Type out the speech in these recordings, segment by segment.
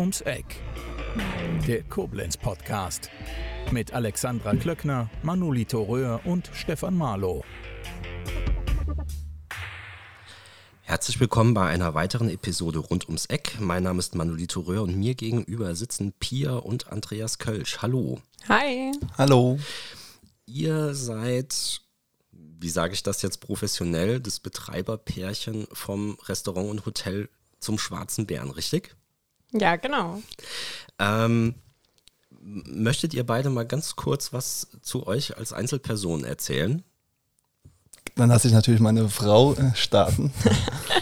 ums Eck. Der Koblenz Podcast mit Alexandra Klöckner, Manolito Röhr und Stefan Marlow. Herzlich willkommen bei einer weiteren Episode rund ums Eck. Mein Name ist Manolito Röhr und mir gegenüber sitzen Pia und Andreas Kölsch. Hallo. Hi. Hallo. Ihr seid wie sage ich das jetzt professionell, das Betreiberpärchen vom Restaurant und Hotel zum Schwarzen Bären, richtig? Ja, genau. Ähm, möchtet ihr beide mal ganz kurz was zu euch als Einzelperson erzählen? Dann lasse ich natürlich meine Frau äh, starten.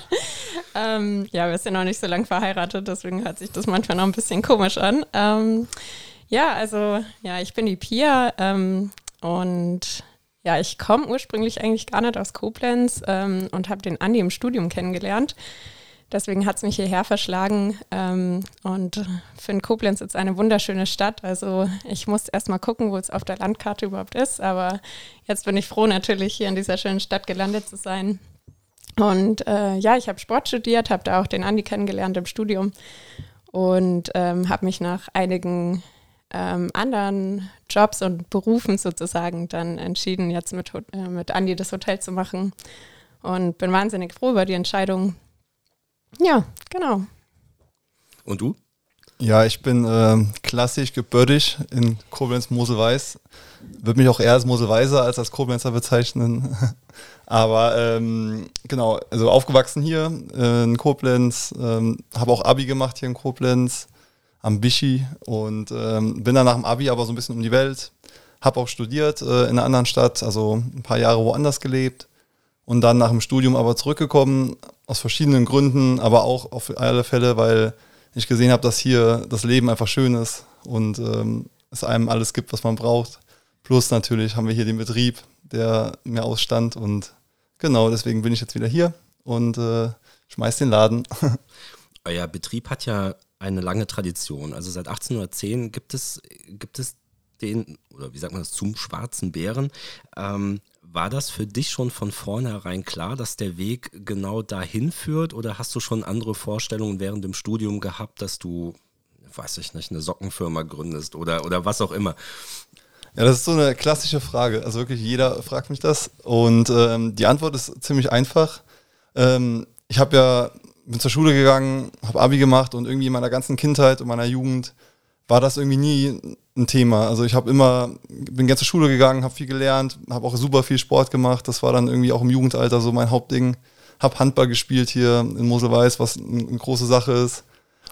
ähm, ja, wir sind noch nicht so lange verheiratet, deswegen hört sich das manchmal noch ein bisschen komisch an. Ähm, ja, also, ja, ich bin die Pia ähm, und ja, ich komme ursprünglich eigentlich gar nicht aus Koblenz ähm, und habe den Andi im Studium kennengelernt. Deswegen hat es mich hierher verschlagen ähm, und finde Koblenz jetzt eine wunderschöne Stadt. Also ich musste erst mal gucken, wo es auf der Landkarte überhaupt ist. Aber jetzt bin ich froh, natürlich hier in dieser schönen Stadt gelandet zu sein. Und äh, ja, ich habe Sport studiert, habe da auch den Andi kennengelernt im Studium und ähm, habe mich nach einigen ähm, anderen Jobs und Berufen sozusagen dann entschieden, jetzt mit, äh, mit Andi das Hotel zu machen. Und bin wahnsinnig froh über die Entscheidung. Ja, genau. Und du? Ja, ich bin äh, klassisch gebürtig in Koblenz-Mosel-Weiß. Würde mich auch eher als Moselweiser als als Koblenzer bezeichnen. Aber ähm, genau, also aufgewachsen hier äh, in Koblenz, ähm, habe auch Abi gemacht hier in Koblenz am Bischi und ähm, bin dann nach dem Abi aber so ein bisschen um die Welt. Habe auch studiert äh, in einer anderen Stadt, also ein paar Jahre woanders gelebt und dann nach dem Studium aber zurückgekommen, aus verschiedenen Gründen, aber auch auf alle Fälle, weil ich gesehen habe, dass hier das Leben einfach schön ist und ähm, es einem alles gibt, was man braucht. Plus natürlich haben wir hier den Betrieb, der mir ausstand und genau deswegen bin ich jetzt wieder hier und äh, schmeiß den Laden. Euer Betrieb hat ja eine lange Tradition. Also seit 1810 gibt es, gibt es den, oder wie sagt man das, zum schwarzen Bären. Ähm, war das für dich schon von vornherein klar, dass der Weg genau dahin führt oder hast du schon andere Vorstellungen während dem Studium gehabt, dass du, weiß ich nicht, eine Sockenfirma gründest oder, oder was auch immer? Ja, das ist so eine klassische Frage. Also wirklich jeder fragt mich das und ähm, die Antwort ist ziemlich einfach. Ähm, ich habe ja bin zur Schule gegangen, habe Abi gemacht und irgendwie in meiner ganzen Kindheit und meiner Jugend war das irgendwie nie ein Thema. Also ich habe immer, bin gerne zur Schule gegangen, habe viel gelernt, habe auch super viel Sport gemacht. Das war dann irgendwie auch im Jugendalter so mein Hauptding. Habe Handball gespielt hier in Moselweiß, was eine große Sache ist.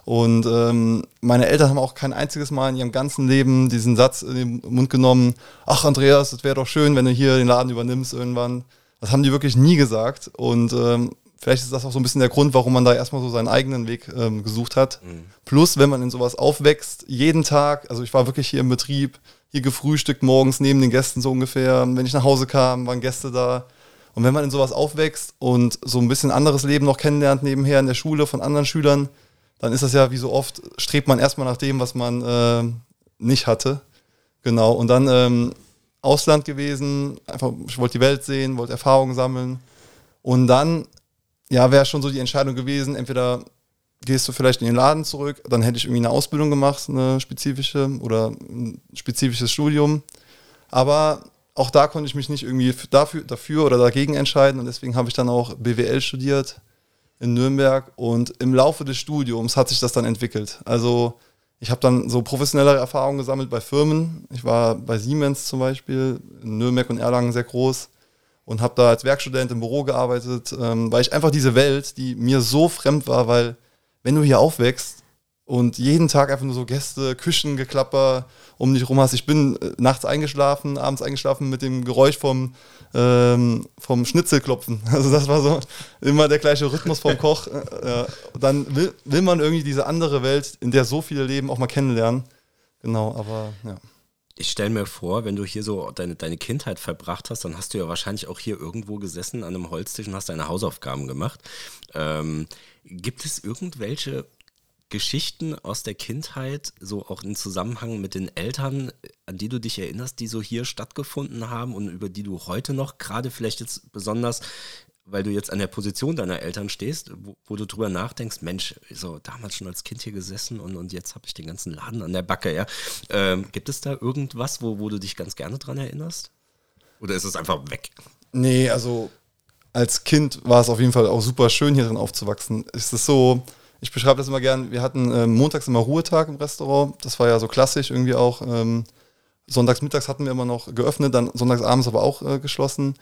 Und ähm, meine Eltern haben auch kein einziges Mal in ihrem ganzen Leben diesen Satz in den Mund genommen, ach Andreas, es wäre doch schön, wenn du hier den Laden übernimmst irgendwann. Das haben die wirklich nie gesagt. Und ähm, vielleicht ist das auch so ein bisschen der Grund, warum man da erstmal so seinen eigenen Weg ähm, gesucht hat. Mhm. Plus, wenn man in sowas aufwächst, jeden Tag, also ich war wirklich hier im Betrieb, hier gefrühstückt morgens neben den Gästen so ungefähr. Wenn ich nach Hause kam, waren Gäste da. Und wenn man in sowas aufwächst und so ein bisschen anderes Leben noch kennenlernt nebenher in der Schule von anderen Schülern, dann ist das ja wie so oft, strebt man erstmal nach dem, was man äh, nicht hatte. Genau. Und dann ähm, Ausland gewesen, einfach, ich wollte die Welt sehen, wollte Erfahrungen sammeln. Und dann ja, wäre schon so die Entscheidung gewesen, entweder gehst du vielleicht in den Laden zurück, dann hätte ich irgendwie eine Ausbildung gemacht, eine spezifische oder ein spezifisches Studium. Aber auch da konnte ich mich nicht irgendwie dafür, dafür oder dagegen entscheiden und deswegen habe ich dann auch BWL studiert in Nürnberg und im Laufe des Studiums hat sich das dann entwickelt. Also ich habe dann so professionelle Erfahrungen gesammelt bei Firmen. Ich war bei Siemens zum Beispiel, in Nürnberg und Erlangen sehr groß und habe da als Werkstudent im Büro gearbeitet, ähm, weil ich einfach diese Welt, die mir so fremd war, weil wenn du hier aufwächst und jeden Tag einfach nur so Gäste, Küchengeklapper um dich rum hast, ich bin äh, nachts eingeschlafen, abends eingeschlafen mit dem Geräusch vom, ähm, vom Schnitzelklopfen. Also das war so immer der gleiche Rhythmus vom Koch. Äh, dann will, will man irgendwie diese andere Welt, in der so viele leben, auch mal kennenlernen. Genau, aber ja ich stelle mir vor, wenn du hier so deine, deine Kindheit verbracht hast, dann hast du ja wahrscheinlich auch hier irgendwo gesessen an einem Holztisch und hast deine Hausaufgaben gemacht. Ähm, gibt es irgendwelche Geschichten aus der Kindheit, so auch im Zusammenhang mit den Eltern, an die du dich erinnerst, die so hier stattgefunden haben und über die du heute noch, gerade vielleicht jetzt besonders weil du jetzt an der Position deiner Eltern stehst, wo, wo du drüber nachdenkst, Mensch, so damals schon als Kind hier gesessen und, und jetzt habe ich den ganzen Laden an der Backe, ja. Ähm, gibt es da irgendwas, wo, wo du dich ganz gerne dran erinnerst? Oder ist es einfach weg? Nee, also als Kind war es auf jeden Fall auch super schön, hier drin aufzuwachsen. Es ist so, ich beschreibe das immer gern, wir hatten ähm, montags immer Ruhetag im Restaurant. Das war ja so klassisch irgendwie auch. Ähm, sonntags mittags hatten wir immer noch geöffnet, dann sonntags abends aber auch äh, geschlossen.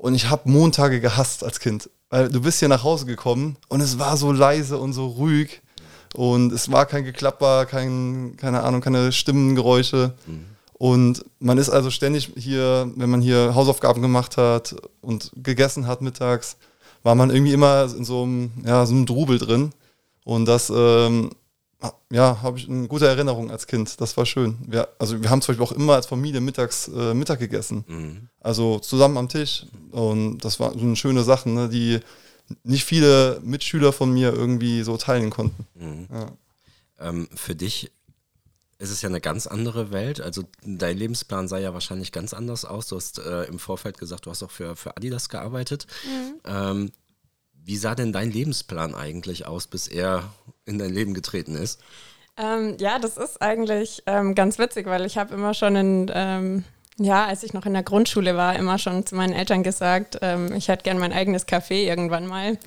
Und ich habe Montage gehasst als Kind. Weil du bist hier nach Hause gekommen und es war so leise und so ruhig. Und es war kein Geklapper, kein, keine Ahnung, keine Stimmengeräusche. Mhm. Und man ist also ständig hier, wenn man hier Hausaufgaben gemacht hat und gegessen hat mittags, war man irgendwie immer in so einem, ja, so einem Drubel drin. Und das, ähm, ja, habe ich eine gute Erinnerung als Kind. Das war schön. Wir, also wir haben zum Beispiel auch immer als Familie mittags äh, Mittag gegessen. Mhm. Also zusammen am Tisch. Und das war so eine schöne Sache, ne, die nicht viele Mitschüler von mir irgendwie so teilen konnten. Mhm. Ja. Ähm, für dich ist es ja eine ganz andere Welt. Also dein Lebensplan sah ja wahrscheinlich ganz anders aus. Du hast äh, im Vorfeld gesagt, du hast auch für, für Adidas gearbeitet. Mhm. Ähm, wie sah denn dein Lebensplan eigentlich aus, bis er in dein Leben getreten ist? Ähm, ja, das ist eigentlich ähm, ganz witzig, weil ich habe immer schon in, ähm, ja, als ich noch in der Grundschule war, immer schon zu meinen Eltern gesagt, ähm, ich hätte gern mein eigenes Café irgendwann mal.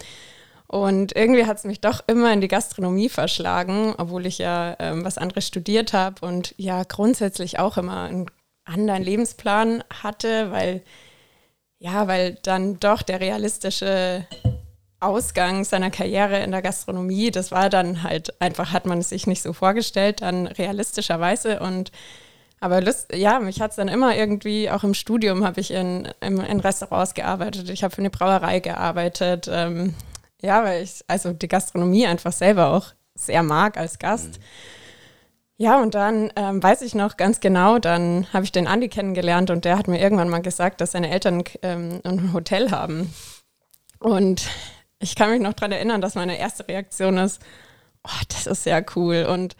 Und irgendwie hat es mich doch immer in die Gastronomie verschlagen, obwohl ich ja ähm, was anderes studiert habe und ja grundsätzlich auch immer einen anderen Lebensplan hatte, weil ja, weil dann doch der realistische Ausgang seiner Karriere in der Gastronomie, das war dann halt einfach, hat man es sich nicht so vorgestellt, dann realistischerweise und aber Lust, ja, mich hat es dann immer irgendwie, auch im Studium habe ich in, in, in, Restaurants gearbeitet, ich habe für eine Brauerei gearbeitet, ähm, ja, weil ich also die Gastronomie einfach selber auch sehr mag als Gast. Mhm. Ja, und dann ähm, weiß ich noch ganz genau, dann habe ich den Andi kennengelernt und der hat mir irgendwann mal gesagt, dass seine Eltern ähm, ein Hotel haben. Und ich kann mich noch daran erinnern, dass meine erste Reaktion ist, oh, das ist ja cool. Und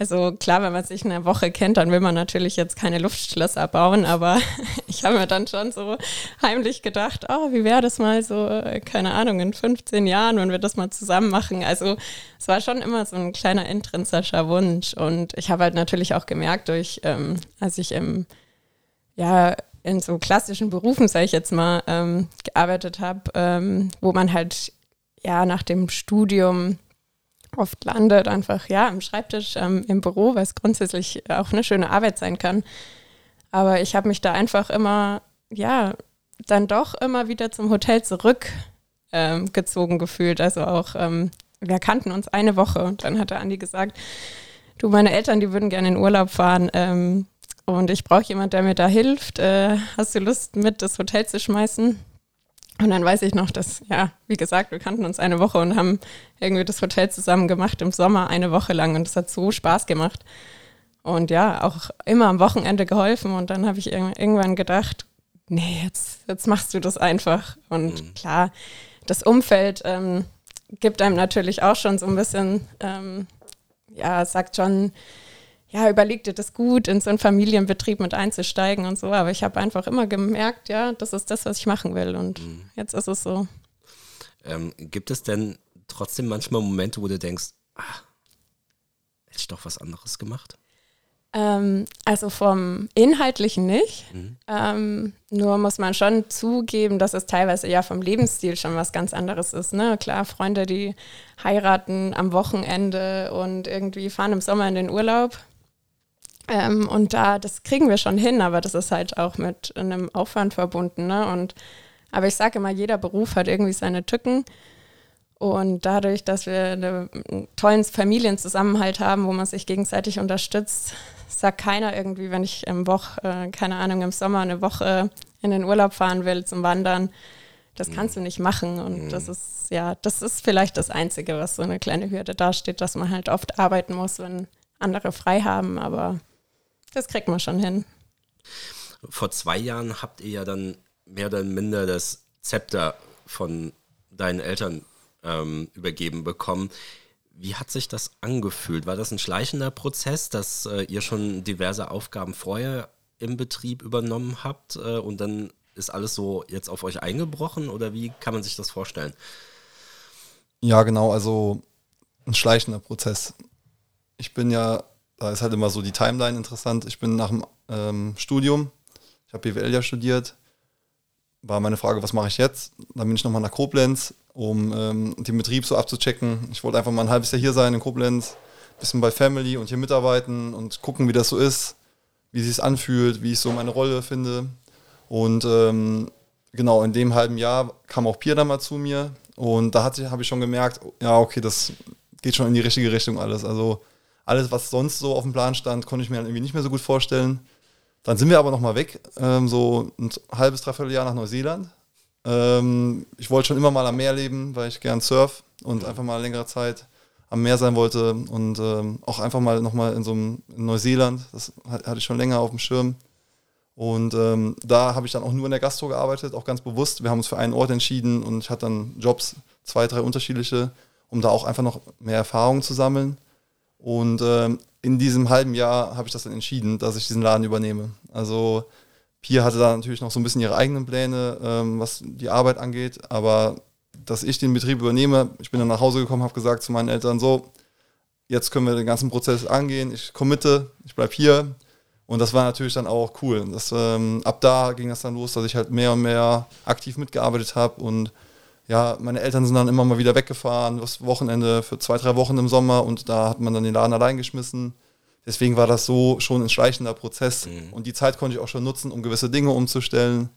also klar, wenn man sich eine Woche kennt, dann will man natürlich jetzt keine Luftschlösser bauen, aber ich habe mir dann schon so heimlich gedacht, oh, wie wäre das mal so, keine Ahnung, in 15 Jahren, wenn wir das mal zusammen machen. Also es war schon immer so ein kleiner intrinsischer Wunsch und ich habe halt natürlich auch gemerkt, durch, ähm, als ich im, ja, in so klassischen Berufen, sage ich jetzt mal, ähm, gearbeitet habe, ähm, wo man halt ja nach dem Studium oft landet, einfach ja am Schreibtisch, ähm, im Büro, es grundsätzlich auch eine schöne Arbeit sein kann. Aber ich habe mich da einfach immer, ja, dann doch immer wieder zum Hotel zurückgezogen ähm, gefühlt. Also auch, ähm, wir kannten uns eine Woche und dann hat der Andi gesagt, du, meine Eltern, die würden gerne in Urlaub fahren ähm, und ich brauche jemanden, der mir da hilft. Äh, hast du Lust, mit das Hotel zu schmeißen? Und dann weiß ich noch, dass, ja, wie gesagt, wir kannten uns eine Woche und haben irgendwie das Hotel zusammen gemacht im Sommer eine Woche lang und es hat so Spaß gemacht. Und ja, auch immer am Wochenende geholfen und dann habe ich irgendwann gedacht, nee, jetzt, jetzt machst du das einfach. Und mhm. klar, das Umfeld ähm, gibt einem natürlich auch schon so ein bisschen, ähm, ja, sagt schon, ja, überleg dir das gut, in so einen Familienbetrieb mit einzusteigen und so. Aber ich habe einfach immer gemerkt, ja, das ist das, was ich machen will. Und mhm. jetzt ist es so. Ähm, gibt es denn trotzdem manchmal Momente, wo du denkst, ach, hätte ich doch was anderes gemacht? Ähm, also vom Inhaltlichen nicht. Mhm. Ähm, nur muss man schon zugeben, dass es teilweise ja vom Lebensstil schon was ganz anderes ist. Ne? Klar, Freunde, die heiraten am Wochenende und irgendwie fahren im Sommer in den Urlaub. Ähm, und da, das kriegen wir schon hin, aber das ist halt auch mit einem Aufwand verbunden. Ne? Und, aber ich sage immer, jeder Beruf hat irgendwie seine Tücken. Und dadurch, dass wir einen tollen Familienzusammenhalt haben, wo man sich gegenseitig unterstützt, sagt keiner irgendwie, wenn ich im Woch, äh, keine Ahnung, im Sommer eine Woche in den Urlaub fahren will zum Wandern, das kannst du nicht machen. Und das ist, ja, das ist vielleicht das Einzige, was so eine kleine Hürde dasteht, dass man halt oft arbeiten muss, wenn andere frei haben. Aber das kriegt man schon hin. Vor zwei Jahren habt ihr ja dann mehr oder minder das Zepter von deinen Eltern ähm, übergeben bekommen. Wie hat sich das angefühlt? War das ein schleichender Prozess, dass äh, ihr schon diverse Aufgaben vorher im Betrieb übernommen habt äh, und dann ist alles so jetzt auf euch eingebrochen oder wie kann man sich das vorstellen? Ja, genau, also ein schleichender Prozess. Ich bin ja, da ist halt immer so die Timeline interessant. Ich bin nach dem ähm, Studium, ich habe BWL ja studiert, war meine Frage, was mache ich jetzt? Dann bin ich nochmal nach Koblenz, um ähm, den Betrieb so abzuchecken. Ich wollte einfach mal ein halbes Jahr hier sein in Koblenz, bisschen bei Family und hier mitarbeiten und gucken, wie das so ist, wie sich anfühlt, wie ich so meine Rolle finde. Und ähm, genau, in dem halben Jahr kam auch Pierre dann mal zu mir und da habe ich schon gemerkt, ja, okay, das geht schon in die richtige Richtung alles. Also alles, was sonst so auf dem Plan stand, konnte ich mir dann irgendwie nicht mehr so gut vorstellen. Dann sind wir aber nochmal weg, ähm, so ein halbes, dreiviertel Jahr nach Neuseeland. Ähm, ich wollte schon immer mal am Meer leben, weil ich gern surf und einfach mal längere Zeit am Meer sein wollte und ähm, auch einfach mal nochmal in so einem in Neuseeland, das hatte ich schon länger auf dem Schirm. Und ähm, da habe ich dann auch nur in der Gastro gearbeitet, auch ganz bewusst. Wir haben uns für einen Ort entschieden und ich hatte dann Jobs, zwei, drei unterschiedliche, um da auch einfach noch mehr Erfahrung zu sammeln. Und ähm, in diesem halben Jahr habe ich das dann entschieden, dass ich diesen Laden übernehme. Also Pia hatte da natürlich noch so ein bisschen ihre eigenen Pläne, ähm, was die Arbeit angeht, aber dass ich den Betrieb übernehme. Ich bin dann nach Hause gekommen, habe gesagt zu meinen Eltern so, jetzt können wir den ganzen Prozess angehen, ich committe, ich bleibe hier. Und das war natürlich dann auch cool. Das, ähm, ab da ging das dann los, dass ich halt mehr und mehr aktiv mitgearbeitet habe und ja, meine Eltern sind dann immer mal wieder weggefahren, das Wochenende für zwei, drei Wochen im Sommer und da hat man dann den Laden allein geschmissen. Deswegen war das so schon ein schleichender Prozess mhm. und die Zeit konnte ich auch schon nutzen, um gewisse Dinge umzustellen.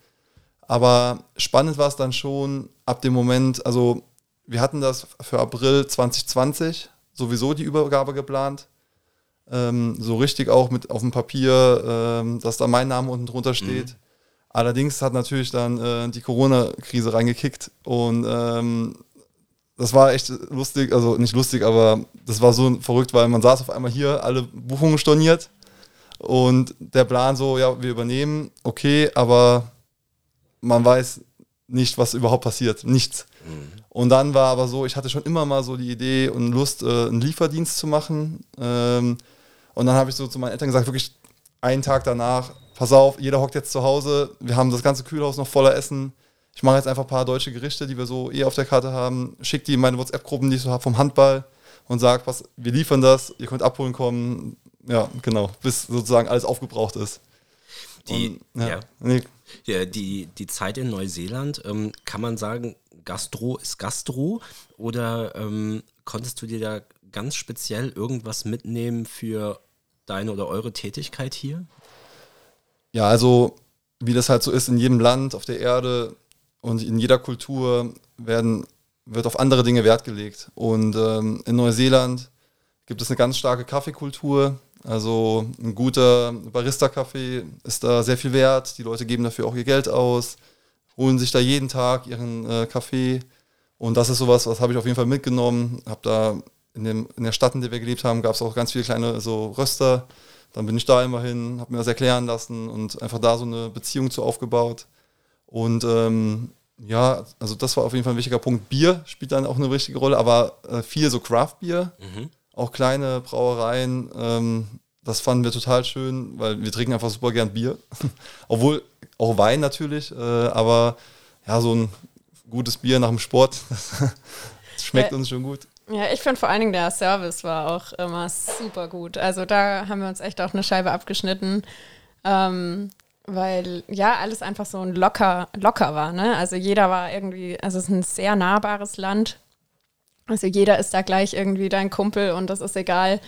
Aber spannend war es dann schon ab dem Moment, also wir hatten das für April 2020 sowieso die Übergabe geplant. Ähm, so richtig auch mit auf dem Papier, ähm, dass da mein Name unten drunter steht. Mhm. Allerdings hat natürlich dann äh, die Corona-Krise reingekickt und ähm, das war echt lustig, also nicht lustig, aber das war so verrückt, weil man saß auf einmal hier, alle Buchungen storniert und der Plan so, ja, wir übernehmen, okay, aber man weiß nicht, was überhaupt passiert. Nichts. Mhm. Und dann war aber so, ich hatte schon immer mal so die Idee und Lust, äh, einen Lieferdienst zu machen. Ähm, und dann habe ich so zu meinen Eltern gesagt, wirklich einen Tag danach, pass auf, jeder hockt jetzt zu Hause, wir haben das ganze Kühlhaus noch voller Essen. Ich mache jetzt einfach ein paar deutsche Gerichte, die wir so eh auf der Karte haben, schick die in meine WhatsApp-Gruppen, die ich so habe vom Handball und sag, pass, wir liefern das, ihr könnt abholen kommen. Ja, genau, bis sozusagen alles aufgebraucht ist. Die, und, ja, ja. Nee, ja, die, die Zeit in Neuseeland, ähm, kann man sagen, Gastro ist Gastro oder ähm, konntest du dir da ganz speziell irgendwas mitnehmen für deine oder eure Tätigkeit hier? Ja, also wie das halt so ist in jedem Land auf der Erde und in jeder Kultur werden, wird auf andere Dinge Wert gelegt. Und ähm, in Neuseeland gibt es eine ganz starke Kaffeekultur. Also ein guter Barista-Kaffee ist da sehr viel wert. Die Leute geben dafür auch ihr Geld aus, holen sich da jeden Tag ihren äh, Kaffee. Und das ist sowas, was habe ich auf jeden Fall mitgenommen. Habe da in, dem, in der Stadt, in der wir gelebt haben, gab es auch ganz viele kleine so Röster. Dann bin ich da immer hin, habe mir das erklären lassen und einfach da so eine Beziehung zu aufgebaut. Und ähm, ja, also das war auf jeden Fall ein wichtiger Punkt. Bier spielt dann auch eine wichtige Rolle, aber äh, viel so Craft-Bier. Mhm auch kleine Brauereien. Ähm, das fanden wir total schön, weil wir trinken einfach super gern Bier. Obwohl auch Wein natürlich, äh, aber ja, so ein gutes Bier nach dem Sport, das schmeckt ja, uns schon gut. Ja, ich finde vor allen Dingen der Service war auch immer super gut. Also da haben wir uns echt auch eine Scheibe abgeschnitten. Ähm, weil ja alles einfach so ein locker, locker war. Ne? Also jeder war irgendwie, also es ist ein sehr nahbares Land also jeder ist da gleich irgendwie dein Kumpel und das ist egal,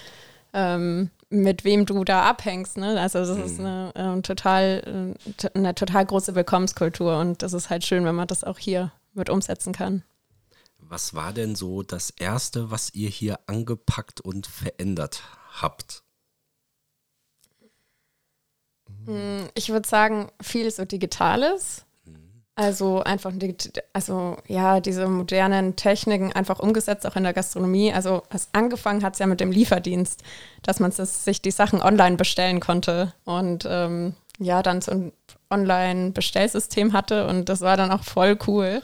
ähm, mit wem du da abhängst. Ne? Also das mhm. ist eine, äh, total, äh, eine total große Willkommenskultur und das ist halt schön, wenn man das auch hier mit umsetzen kann. Was war denn so das Erste, was ihr hier angepackt und verändert habt? Hm, ich würde sagen, viel so Digitales. Also einfach, also ja, diese modernen Techniken einfach umgesetzt, auch in der Gastronomie. Also was angefangen hat es ja mit dem Lieferdienst, dass man sich die Sachen online bestellen konnte und ähm, ja, dann so ein Online-Bestellsystem hatte und das war dann auch voll cool,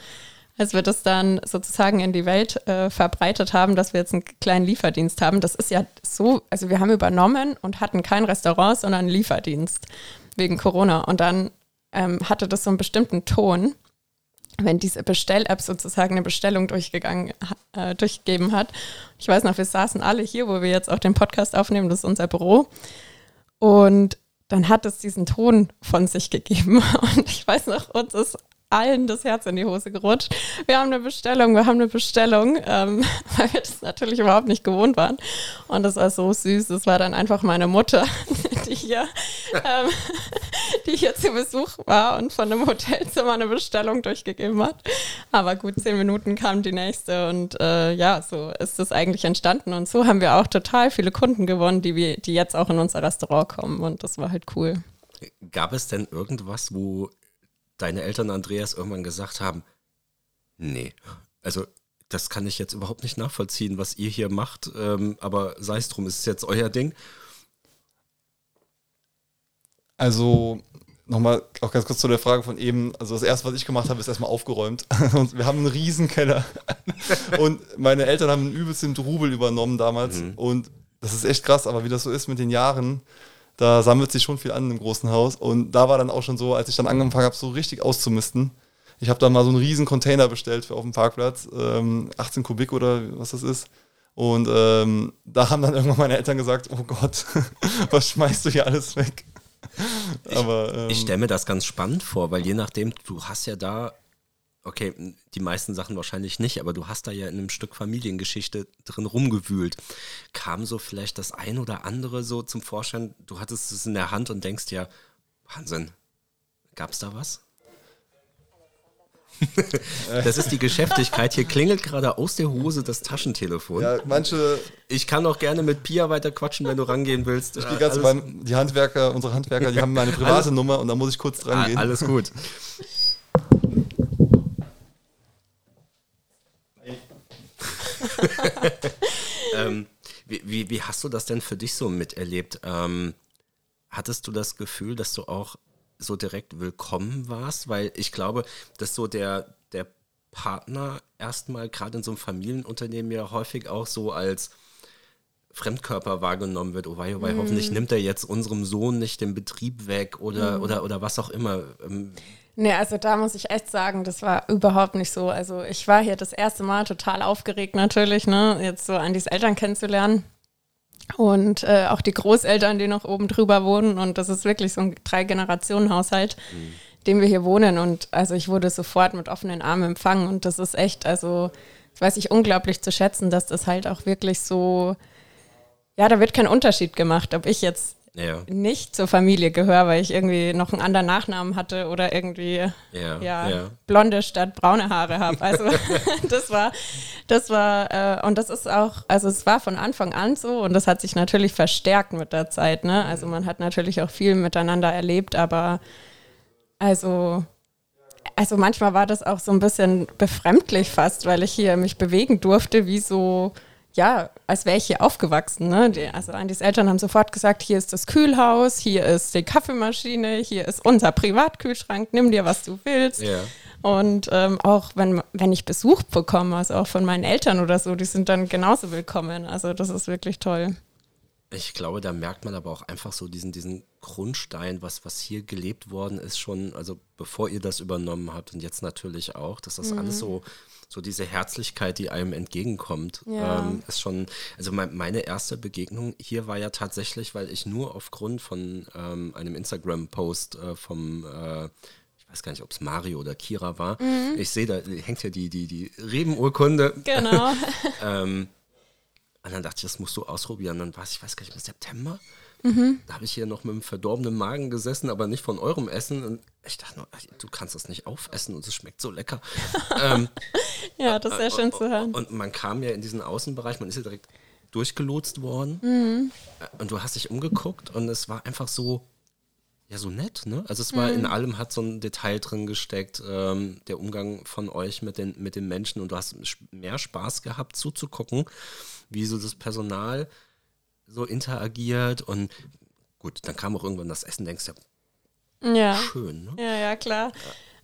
als wir das dann sozusagen in die Welt äh, verbreitet haben, dass wir jetzt einen kleinen Lieferdienst haben. Das ist ja so, also wir haben übernommen und hatten kein Restaurant, sondern einen Lieferdienst wegen Corona und dann ähm, hatte das so einen bestimmten Ton wenn diese Bestell-App sozusagen eine Bestellung durchgegangen, äh, durchgegeben hat. Ich weiß noch, wir saßen alle hier, wo wir jetzt auch den Podcast aufnehmen, das ist unser Büro. Und dann hat es diesen Ton von sich gegeben. Und ich weiß noch, uns ist allen das Herz in die Hose gerutscht. Wir haben eine Bestellung, wir haben eine Bestellung, ähm, weil wir das natürlich überhaupt nicht gewohnt waren. Und das war so süß. Das war dann einfach meine Mutter, die hier, ähm, die hier zu Besuch war und von einem Hotelzimmer eine Bestellung durchgegeben hat. Aber gut, zehn Minuten kam die nächste und äh, ja, so ist das eigentlich entstanden. Und so haben wir auch total viele Kunden gewonnen, die, wir, die jetzt auch in unser Restaurant kommen. Und das war halt cool. Gab es denn irgendwas, wo deine Eltern Andreas irgendwann gesagt haben, nee, also das kann ich jetzt überhaupt nicht nachvollziehen, was ihr hier macht, ähm, aber sei es drum, ist es jetzt euer Ding? Also nochmal auch ganz kurz zu der Frage von eben. Also das erste, was ich gemacht habe, ist erstmal aufgeräumt. Und wir haben einen riesen Keller. Und meine Eltern haben einen übelsten Rubel übernommen damals. Mhm. Und das ist echt krass, aber wie das so ist mit den Jahren, da sammelt sich schon viel an im großen Haus. Und da war dann auch schon so, als ich dann angefangen habe, so richtig auszumisten. Ich habe dann mal so einen riesen Container bestellt für auf dem Parkplatz, ähm, 18 Kubik oder was das ist. Und ähm, da haben dann irgendwann meine Eltern gesagt, oh Gott, was schmeißt du hier alles weg? Aber, ähm, ich stelle mir das ganz spannend vor, weil je nachdem, du hast ja da okay, die meisten Sachen wahrscheinlich nicht, aber du hast da ja in einem Stück Familiengeschichte drin rumgewühlt. Kam so vielleicht das ein oder andere so zum Vorschein? Du hattest es in der Hand und denkst ja, Wahnsinn, gab es da was? das ist die Geschäftigkeit. Hier klingelt gerade aus der Hose das Taschentelefon. Ja, manche. Ich kann auch gerne mit Pia weiter quatschen, wenn du rangehen willst. Ich gehe ganz beim, die Handwerker, unsere Handwerker, die haben meine private alles, Nummer und da muss ich kurz dran gehen. Alles gut. ähm, wie, wie, wie, hast du das denn für dich so miterlebt? Ähm, hattest du das Gefühl, dass du auch so direkt willkommen warst? Weil ich glaube, dass so der, der Partner erstmal gerade in so einem Familienunternehmen ja häufig auch so als Fremdkörper wahrgenommen wird. Oh wei, oh wei, mm. hoffentlich nimmt er jetzt unserem Sohn nicht den Betrieb weg oder, mm. oder, oder was auch immer. Ähm, Nee, also da muss ich echt sagen, das war überhaupt nicht so. Also ich war hier das erste Mal total aufgeregt natürlich, ne, jetzt so Andys Eltern kennenzulernen. Und äh, auch die Großeltern, die noch oben drüber wohnen. Und das ist wirklich so ein Drei-Generationen-Haushalt, mhm. dem wir hier wohnen. Und also ich wurde sofort mit offenen Armen empfangen. Und das ist echt, also das weiß ich unglaublich zu schätzen, dass das halt auch wirklich so, ja, da wird kein Unterschied gemacht, ob ich jetzt ja. nicht zur Familie gehöre, weil ich irgendwie noch einen anderen Nachnamen hatte oder irgendwie ja, ja, blonde statt braune Haare habe. Also das war, das war, äh, und das ist auch, also es war von Anfang an so und das hat sich natürlich verstärkt mit der Zeit. Ne? Also man hat natürlich auch viel miteinander erlebt, aber also also manchmal war das auch so ein bisschen befremdlich fast, weil ich hier mich bewegen durfte, wie so ja, als wäre ich hier aufgewachsen. Ne? Die, also Andys Eltern haben sofort gesagt, hier ist das Kühlhaus, hier ist die Kaffeemaschine, hier ist unser Privatkühlschrank, nimm dir, was du willst. Ja. Und ähm, auch wenn, wenn ich Besuch bekomme, also auch von meinen Eltern oder so, die sind dann genauso willkommen. Also das ist wirklich toll. Ich glaube, da merkt man aber auch einfach so diesen, diesen Grundstein, was, was hier gelebt worden ist, schon, also bevor ihr das übernommen habt und jetzt natürlich auch, dass das mhm. alles so so diese Herzlichkeit, die einem entgegenkommt, ja. ähm, ist schon, also mein, meine erste Begegnung hier war ja tatsächlich, weil ich nur aufgrund von ähm, einem Instagram-Post äh, vom äh, ich weiß gar nicht, ob es Mario oder Kira war. Mhm. Ich sehe, da hängt ja die, die, die Rebenurkunde. Genau. ähm, und dann dachte ich, das musst du ausprobieren. Dann war es, ich weiß gar nicht, im September. Mhm. Da habe ich hier noch mit einem verdorbenen Magen gesessen, aber nicht von eurem Essen. Und ich dachte nur, du kannst das nicht aufessen und es schmeckt so lecker. ähm, ja, das ist sehr schön zu hören. Und man kam ja in diesen Außenbereich, man ist ja direkt durchgelotst worden. Mhm. Und du hast dich umgeguckt und es war einfach so, ja, so nett, ne? Also es war mhm. in allem hat so ein Detail drin gesteckt, ähm, der Umgang von euch mit den, mit den Menschen und du hast mehr Spaß gehabt zuzugucken, wie so das Personal so interagiert und gut, dann kam auch irgendwann das Essen, denkst du, ja, schön, ne? Ja, ja, klar.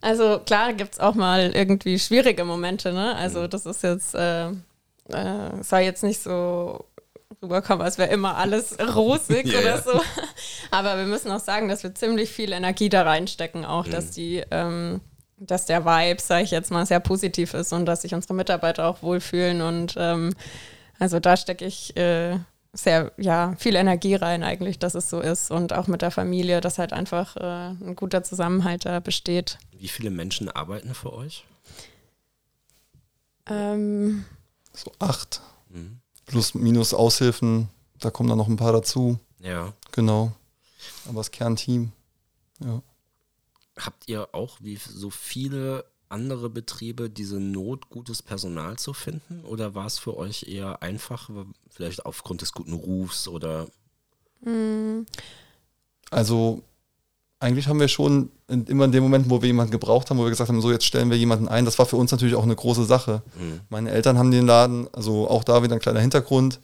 Also klar gibt es auch mal irgendwie schwierige Momente, ne? Also mhm. das ist jetzt, äh, äh, soll jetzt nicht so rüberkommen, als wäre immer alles rosig Ja, oder so. Aber wir müssen auch sagen, dass wir ziemlich viel Energie da reinstecken, auch Mhm. dass die, ähm, dass der Vibe, sage ich jetzt mal, sehr positiv ist und dass sich unsere Mitarbeiter auch wohlfühlen. Und ähm, also da stecke ich äh, sehr, ja, viel Energie rein eigentlich, dass es so ist. Und auch mit der Familie, dass halt einfach äh, ein guter Zusammenhalt da besteht. Wie viele Menschen arbeiten für euch? Ähm, So acht. Mhm. Plus, minus Aushilfen. Da kommen dann noch ein paar dazu. Ja. Genau. Aber das Kernteam. Ja. Habt ihr auch wie so viele andere Betriebe diese Not, gutes Personal zu finden? Oder war es für euch eher einfach, vielleicht aufgrund des guten Rufs oder Also eigentlich haben wir schon immer in dem Moment, wo wir jemanden gebraucht haben, wo wir gesagt haben, so jetzt stellen wir jemanden ein, das war für uns natürlich auch eine große Sache. Mhm. Meine Eltern haben den Laden, also auch da wieder ein kleiner Hintergrund.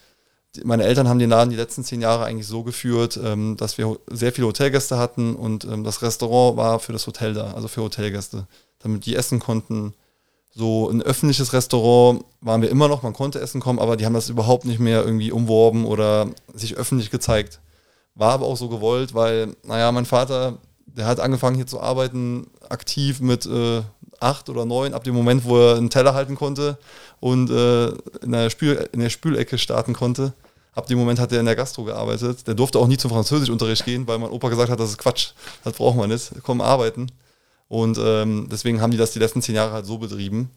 Meine Eltern haben den Laden die letzten zehn Jahre eigentlich so geführt, ähm, dass wir sehr viele Hotelgäste hatten und ähm, das Restaurant war für das Hotel da, also für Hotelgäste, damit die essen konnten. So ein öffentliches Restaurant waren wir immer noch, man konnte essen kommen, aber die haben das überhaupt nicht mehr irgendwie umworben oder sich öffentlich gezeigt. War aber auch so gewollt, weil, naja, mein Vater, der hat angefangen hier zu arbeiten, aktiv mit äh, acht oder neun, ab dem Moment, wo er einen Teller halten konnte und äh, in, der Spül, in der Spülecke starten konnte. Ab dem Moment hat er in der Gastro gearbeitet. Der durfte auch nie zum Französischunterricht gehen, weil mein Opa gesagt hat, das ist Quatsch, das braucht man nicht, komm arbeiten. Und ähm, deswegen haben die das die letzten zehn Jahre halt so betrieben.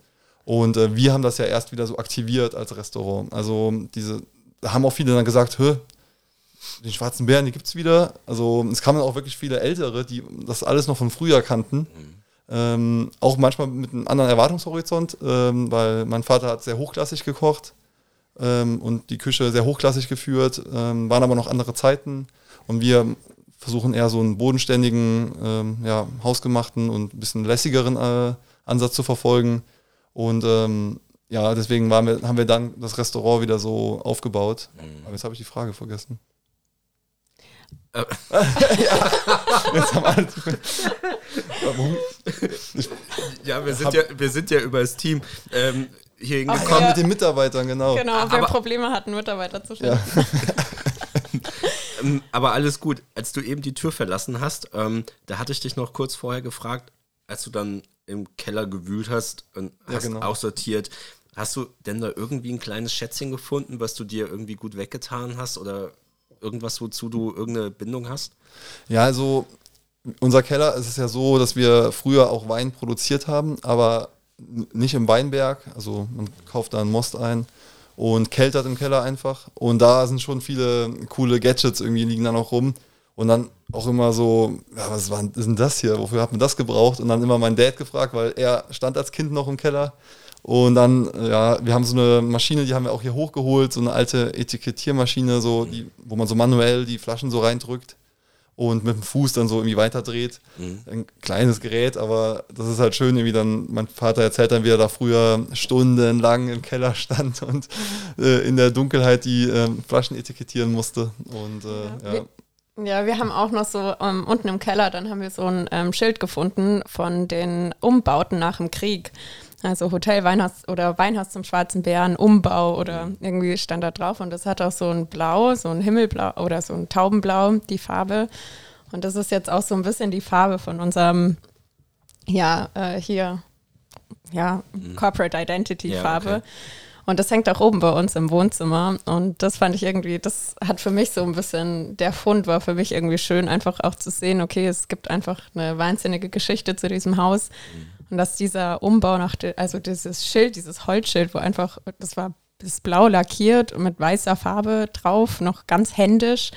Und äh, wir haben das ja erst wieder so aktiviert als Restaurant. Also diese, da haben auch viele dann gesagt, Hö, den schwarzen Bären, die gibt's wieder. Also es kamen auch wirklich viele Ältere, die das alles noch von früher kannten. Ähm, auch manchmal mit einem anderen Erwartungshorizont, ähm, weil mein Vater hat sehr hochklassig gekocht ähm, und die Küche sehr hochklassig geführt, ähm, waren aber noch andere Zeiten und wir versuchen eher so einen bodenständigen, ähm, ja, hausgemachten und ein bisschen lässigeren äh, Ansatz zu verfolgen. Und ähm, ja, deswegen waren wir, haben wir dann das Restaurant wieder so aufgebaut. Aber jetzt habe ich die Frage vergessen. Äh. ja, jetzt haben alle. Warum? Ja, wir sind ja, wir sind ja über das Team ähm, hier Ach, hingekommen. ja. mit den Mitarbeitern, genau. genau, Aber- wir Probleme hatten, Mitarbeiter zu finden. Ja. Ähm, aber alles gut. Als du eben die Tür verlassen hast, ähm, da hatte ich dich noch kurz vorher gefragt, als du dann im Keller gewühlt hast und Ja, hast genau. aussortiert, hast du denn da irgendwie ein kleines Schätzchen gefunden, was du dir irgendwie gut weggetan hast oder irgendwas, wozu du irgendeine Bindung hast? Ja, also unser Keller, es ist ja so, dass wir früher auch Wein produziert haben, aber nicht im Weinberg. Also man kauft da einen Most ein und keltert im Keller einfach. Und da sind schon viele coole Gadgets irgendwie liegen dann auch rum. Und dann auch immer so, ja, was war denn das hier? Wofür hat man das gebraucht? Und dann immer mein Dad gefragt, weil er stand als Kind noch im Keller. Und dann, ja, wir haben so eine Maschine, die haben wir auch hier hochgeholt, so eine alte Etikettiermaschine, so, die, wo man so manuell die Flaschen so reindrückt und mit dem Fuß dann so irgendwie weiterdreht. Ein kleines Gerät, aber das ist halt schön, irgendwie dann, mein Vater erzählt dann, wie er da früher stundenlang im Keller stand und äh, in der Dunkelheit die ähm, Flaschen etikettieren musste. Und äh, ja. wir- Ja, wir haben auch noch so ähm, unten im Keller, dann haben wir so ein ähm, Schild gefunden von den Umbauten nach dem Krieg. Also Hotel Weinhaus oder Weinhaus zum Schwarzen Bären, Umbau oder irgendwie stand da drauf. Und das hat auch so ein Blau, so ein Himmelblau oder so ein Taubenblau, die Farbe. Und das ist jetzt auch so ein bisschen die Farbe von unserem, ja, äh, hier, ja, Corporate Identity Ja, Farbe. okay. Und das hängt auch oben bei uns im Wohnzimmer. Und das fand ich irgendwie, das hat für mich so ein bisschen, der Fund war für mich irgendwie schön, einfach auch zu sehen, okay, es gibt einfach eine wahnsinnige Geschichte zu diesem Haus. Und dass dieser Umbau nach, also dieses Schild, dieses Holzschild, wo einfach, das war das blau lackiert und mit weißer Farbe drauf, noch ganz händisch.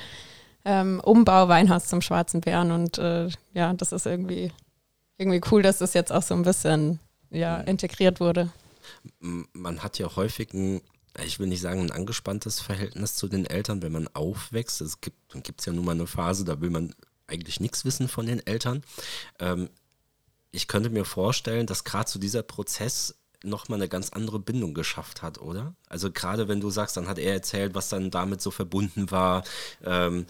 Ähm, Umbau Weinhaus zum Schwarzen Bären. Und äh, ja, das ist irgendwie, irgendwie cool, dass das jetzt auch so ein bisschen ja, integriert wurde. Man hat ja häufig ein, ich will nicht sagen, ein angespanntes Verhältnis zu den Eltern, wenn man aufwächst. Es gibt gibt's ja nun mal eine Phase, da will man eigentlich nichts wissen von den Eltern. Ähm, ich könnte mir vorstellen, dass gerade so dieser Prozess nochmal eine ganz andere Bindung geschafft hat, oder? Also gerade wenn du sagst, dann hat er erzählt, was dann damit so verbunden war, ähm,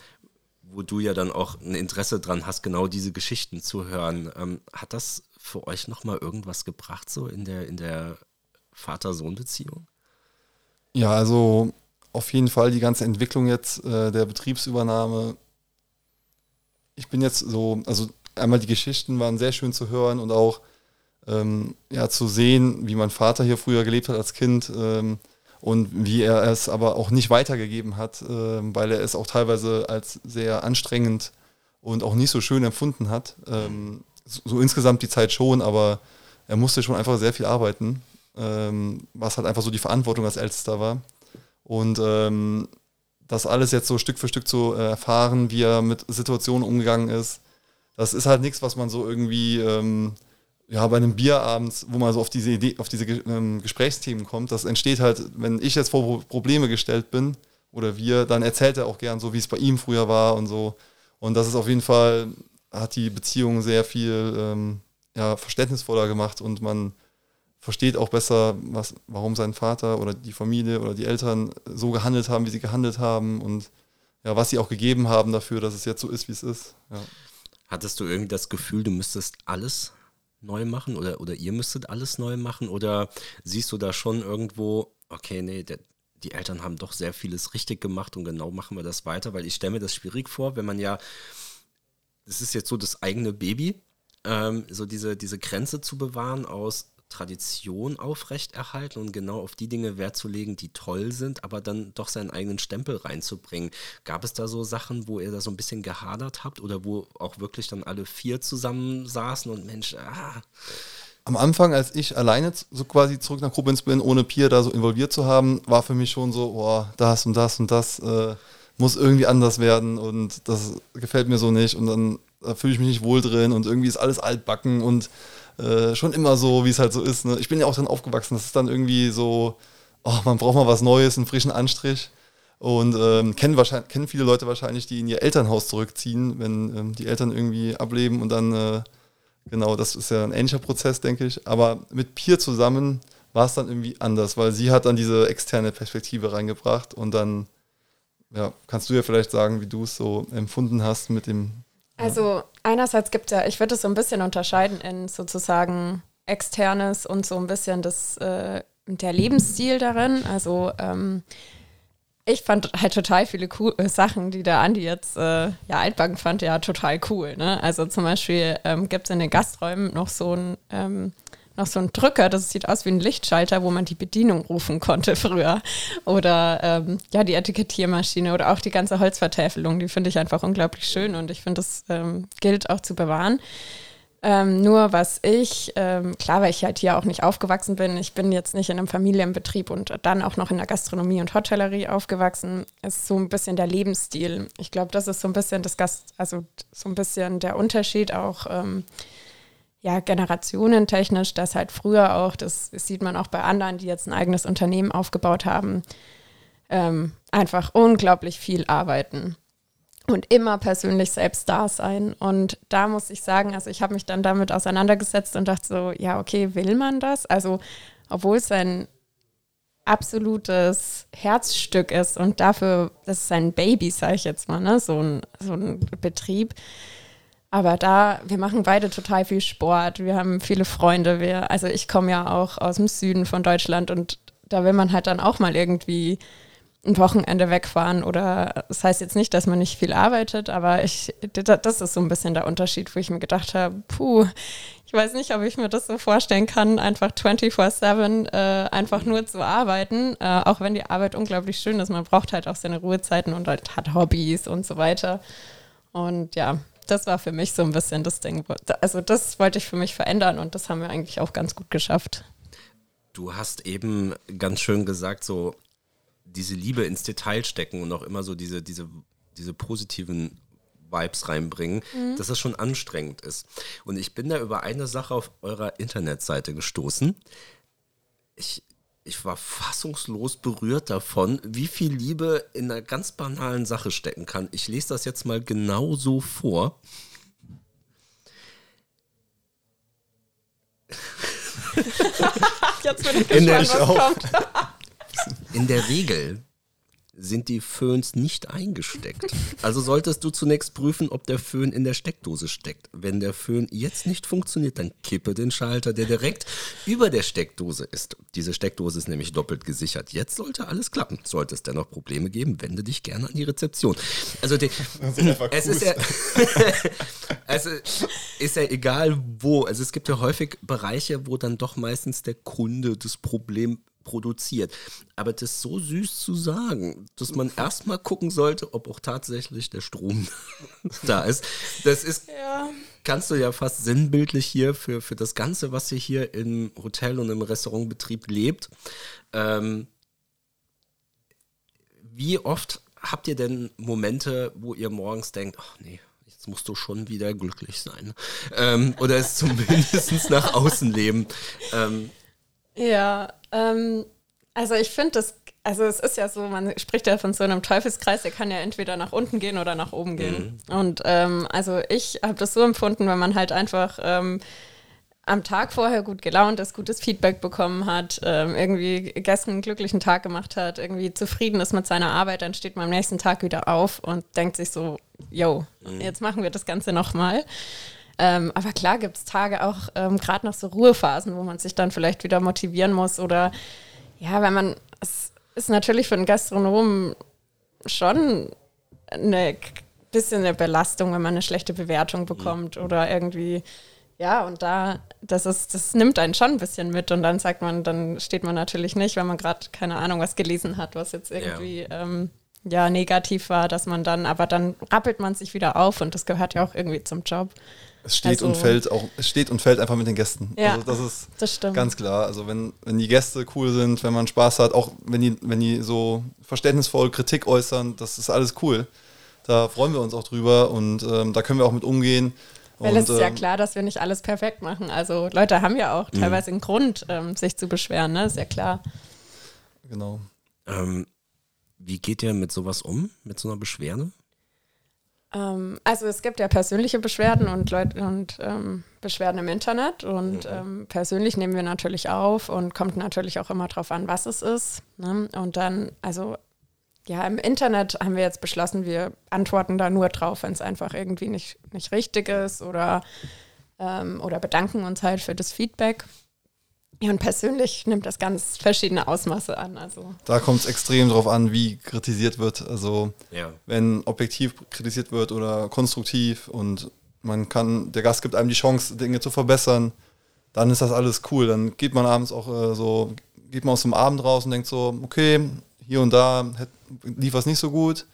wo du ja dann auch ein Interesse dran hast, genau diese Geschichten zu hören. Ähm, hat das für euch nochmal irgendwas gebracht, so in der, in der Vater-Sohn-Beziehung? Ja, also auf jeden Fall die ganze Entwicklung jetzt äh, der Betriebsübernahme. Ich bin jetzt so, also einmal die Geschichten waren sehr schön zu hören und auch ähm, ja, zu sehen, wie mein Vater hier früher gelebt hat als Kind ähm, und wie er es aber auch nicht weitergegeben hat, äh, weil er es auch teilweise als sehr anstrengend und auch nicht so schön empfunden hat. Ähm, so, so, insgesamt die Zeit schon, aber er musste schon einfach sehr viel arbeiten, ähm, was halt einfach so die Verantwortung als Ältester war. Und ähm, das alles jetzt so Stück für Stück zu äh, erfahren, wie er mit Situationen umgegangen ist, das ist halt nichts, was man so irgendwie ähm, ja, bei einem Bierabend, wo man so auf diese Idee, auf diese ähm, Gesprächsthemen kommt, das entsteht halt, wenn ich jetzt vor Probleme gestellt bin oder wir, dann erzählt er auch gern so, wie es bei ihm früher war und so. Und das ist auf jeden Fall, hat die Beziehung sehr viel ähm, ja, verständnisvoller gemacht und man versteht auch besser, was, warum sein Vater oder die Familie oder die Eltern so gehandelt haben, wie sie gehandelt haben und ja, was sie auch gegeben haben dafür, dass es jetzt so ist, wie es ist. Ja. Hattest du irgendwie das Gefühl, du müsstest alles neu machen oder, oder ihr müsstet alles neu machen? Oder siehst du da schon irgendwo, okay, nee, der, die Eltern haben doch sehr vieles richtig gemacht und genau machen wir das weiter? Weil ich stelle mir das schwierig vor, wenn man ja, das ist jetzt so das eigene Baby, ähm, so diese, diese Grenze zu bewahren aus, Tradition aufrechterhalten und genau auf die Dinge Wert zu legen, die toll sind, aber dann doch seinen eigenen Stempel reinzubringen. Gab es da so Sachen, wo ihr da so ein bisschen gehadert habt oder wo auch wirklich dann alle vier zusammen saßen und Mensch, ah. Am Anfang, als ich alleine so quasi zurück nach Koblenz bin, ohne Pier da so involviert zu haben, war für mich schon so, boah, das und das und das äh, muss irgendwie anders werden und das gefällt mir so nicht und dann da fühle ich mich nicht wohl drin und irgendwie ist alles altbacken und äh, schon immer so, wie es halt so ist. Ne? Ich bin ja auch dann aufgewachsen. Das ist dann irgendwie so, oh, man braucht mal was Neues, einen frischen Anstrich. Und ähm, kennen, wahrscheinlich, kennen viele Leute wahrscheinlich, die in ihr Elternhaus zurückziehen, wenn ähm, die Eltern irgendwie ableben und dann, äh, genau, das ist ja ein ähnlicher Prozess, denke ich. Aber mit Pier zusammen war es dann irgendwie anders, weil sie hat dann diese externe Perspektive reingebracht und dann, ja, kannst du ja vielleicht sagen, wie du es so empfunden hast mit dem also einerseits gibt es ja, ich würde es so ein bisschen unterscheiden in sozusagen externes und so ein bisschen das, äh, der Lebensstil darin. Also ähm, ich fand halt total viele cool, äh, Sachen, die der Andi jetzt, äh, ja, Altbank fand ja total cool. Ne? Also zum Beispiel ähm, gibt es in den Gasträumen noch so ein ähm, noch so ein Drücker, das sieht aus wie ein Lichtschalter, wo man die Bedienung rufen konnte früher. Oder ähm, ja, die Etikettiermaschine oder auch die ganze Holzvertäfelung, die finde ich einfach unglaublich schön und ich finde, das ähm, gilt auch zu bewahren. Ähm, nur was ich, ähm, klar, weil ich halt hier auch nicht aufgewachsen bin, ich bin jetzt nicht in einem Familienbetrieb und dann auch noch in der Gastronomie und Hotellerie aufgewachsen, ist so ein bisschen der Lebensstil. Ich glaube, das ist so ein bisschen das Gast, also so ein bisschen der Unterschied auch ähm, ja, generationentechnisch, dass halt früher auch, das, sieht man auch bei anderen, die jetzt ein eigenes Unternehmen aufgebaut haben, ähm, einfach unglaublich viel arbeiten und immer persönlich selbst da sein. Und da muss ich sagen, also ich habe mich dann damit auseinandergesetzt und dachte so, ja, okay, will man das? Also, obwohl es ein absolutes Herzstück ist und dafür, das ist ein Baby, sage ich jetzt mal, ne? so, ein, so ein Betrieb, aber da, wir machen beide total viel Sport. Wir haben viele Freunde. Wir, also ich komme ja auch aus dem Süden von Deutschland und da will man halt dann auch mal irgendwie ein Wochenende wegfahren oder das heißt jetzt nicht, dass man nicht viel arbeitet, aber ich, das ist so ein bisschen der Unterschied, wo ich mir gedacht habe, puh, ich weiß nicht, ob ich mir das so vorstellen kann, einfach 24-7 äh, einfach nur zu arbeiten, äh, auch wenn die Arbeit unglaublich schön ist. Man braucht halt auch seine Ruhezeiten und halt hat Hobbys und so weiter. Und ja, das war für mich so ein bisschen das Ding. Also das wollte ich für mich verändern und das haben wir eigentlich auch ganz gut geschafft. Du hast eben ganz schön gesagt, so diese Liebe ins Detail stecken und auch immer so diese, diese, diese positiven Vibes reinbringen, mhm. dass das schon anstrengend ist. Und ich bin da über eine Sache auf eurer Internetseite gestoßen. Ich, ich war fassungslos berührt davon, wie viel Liebe in einer ganz banalen Sache stecken kann. Ich lese das jetzt mal genau so vor. jetzt bin ich gespannt, was kommt. in der Regel sind die Föhns nicht eingesteckt. Also solltest du zunächst prüfen, ob der Föhn in der Steckdose steckt. Wenn der Föhn jetzt nicht funktioniert, dann kippe den Schalter, der direkt über der Steckdose ist. Diese Steckdose ist nämlich doppelt gesichert. Jetzt sollte alles klappen. Sollte es dennoch Probleme geben, wende dich gerne an die Rezeption. Also die, es ist ja, also ist ja egal wo. Also es gibt ja häufig Bereiche, wo dann doch meistens der Kunde das Problem produziert. Aber das ist so süß zu sagen, dass man erstmal gucken sollte, ob auch tatsächlich der Strom da ist. Das ist, ja. kannst du ja fast sinnbildlich hier für, für das Ganze, was ihr hier im Hotel und im Restaurantbetrieb lebt. Ähm, wie oft habt ihr denn Momente, wo ihr morgens denkt, ach nee, jetzt musst du schon wieder glücklich sein. Ähm, oder es zumindest nach außen leben. Ähm, ja, ähm, also ich finde das, also es ist ja so, man spricht ja von so einem Teufelskreis, der kann ja entweder nach unten gehen oder nach oben gehen. Mhm. Und ähm, also ich habe das so empfunden, wenn man halt einfach ähm, am Tag vorher gut gelaunt ist, gutes Feedback bekommen hat, ähm, irgendwie gestern einen glücklichen Tag gemacht hat, irgendwie zufrieden ist mit seiner Arbeit, dann steht man am nächsten Tag wieder auf und denkt sich so, yo, mhm. jetzt machen wir das Ganze nochmal. Ähm, aber klar gibt es Tage auch, ähm, gerade nach so Ruhephasen, wo man sich dann vielleicht wieder motivieren muss oder ja, wenn man, es ist natürlich für einen Gastronomen schon eine bisschen eine Belastung, wenn man eine schlechte Bewertung bekommt mhm. oder irgendwie, ja, und da, das ist, das nimmt einen schon ein bisschen mit und dann sagt man, dann steht man natürlich nicht, wenn man gerade, keine Ahnung, was gelesen hat, was jetzt irgendwie ja. Ähm, ja negativ war, dass man dann, aber dann rappelt man sich wieder auf und das gehört ja auch irgendwie zum Job. Es steht also, und fällt auch, es steht und fällt einfach mit den Gästen. Ja, also das ist das ganz klar. Also wenn, wenn die Gäste cool sind, wenn man Spaß hat, auch wenn die, wenn die so verständnisvoll Kritik äußern, das ist alles cool. Da freuen wir uns auch drüber und ähm, da können wir auch mit umgehen. Weil und, es ist ja ähm, klar, dass wir nicht alles perfekt machen. Also Leute haben ja auch mhm. teilweise einen Grund, ähm, sich zu beschweren, ne? Ist ja klar. Genau. Ähm, wie geht ihr mit sowas um, mit so einer Beschwerde? Ähm, also es gibt ja persönliche Beschwerden und Leute und ähm, Beschwerden im Internet und mhm. ähm, persönlich nehmen wir natürlich auf und kommt natürlich auch immer darauf an, was es ist. Ne? Und dann, also ja, im Internet haben wir jetzt beschlossen, wir antworten da nur drauf, wenn es einfach irgendwie nicht, nicht richtig ist oder, ähm, oder bedanken uns halt für das Feedback. Ja, und persönlich nimmt das ganz verschiedene Ausmaße an. Also. Da kommt es extrem drauf an, wie kritisiert wird. Also ja. wenn objektiv kritisiert wird oder konstruktiv und man kann, der Gast gibt einem die Chance, Dinge zu verbessern, dann ist das alles cool. Dann geht man abends auch äh, so, geht man aus dem Abend raus und denkt so, okay, hier und da lief es nicht so gut,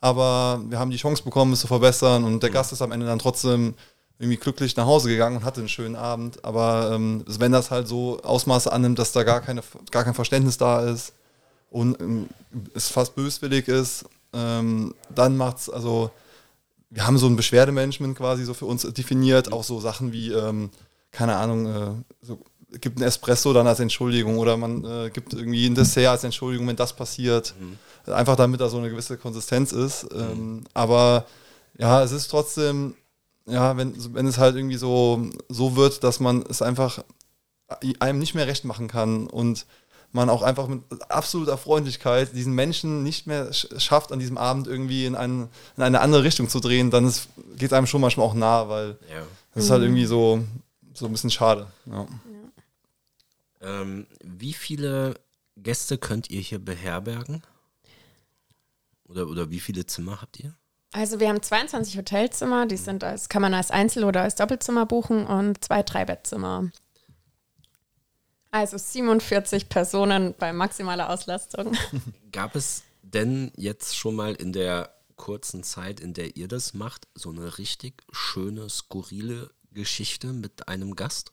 aber wir haben die Chance bekommen, es zu verbessern und der mhm. Gast ist am Ende dann trotzdem irgendwie glücklich nach Hause gegangen und hatte einen schönen Abend. Aber ähm, wenn das halt so Ausmaße annimmt, dass da gar, keine, gar kein Verständnis da ist und ähm, es fast böswillig ist, ähm, dann macht's, also wir haben so ein Beschwerdemanagement quasi so für uns definiert, auch so Sachen wie, ähm, keine Ahnung, äh, so, gibt ein Espresso dann als Entschuldigung oder man äh, gibt irgendwie ein Dessert als Entschuldigung, wenn das passiert. Mhm. Einfach damit da so eine gewisse Konsistenz ist. Ähm, mhm. Aber ja, es ist trotzdem ja, wenn, wenn es halt irgendwie so, so wird, dass man es einfach einem nicht mehr recht machen kann und man auch einfach mit absoluter Freundlichkeit diesen Menschen nicht mehr schafft, an diesem Abend irgendwie in, einen, in eine andere Richtung zu drehen, dann geht es einem schon manchmal auch nah, weil ja. das ist halt irgendwie so, so ein bisschen schade. Ja. Ähm, wie viele Gäste könnt ihr hier beherbergen? Oder, oder wie viele Zimmer habt ihr? Also wir haben 22 Hotelzimmer, die sind als, kann man als Einzel- oder als Doppelzimmer buchen und zwei Dreibettzimmer. Also 47 Personen bei maximaler Auslastung. Gab es denn jetzt schon mal in der kurzen Zeit, in der ihr das macht, so eine richtig schöne, skurrile Geschichte mit einem Gast?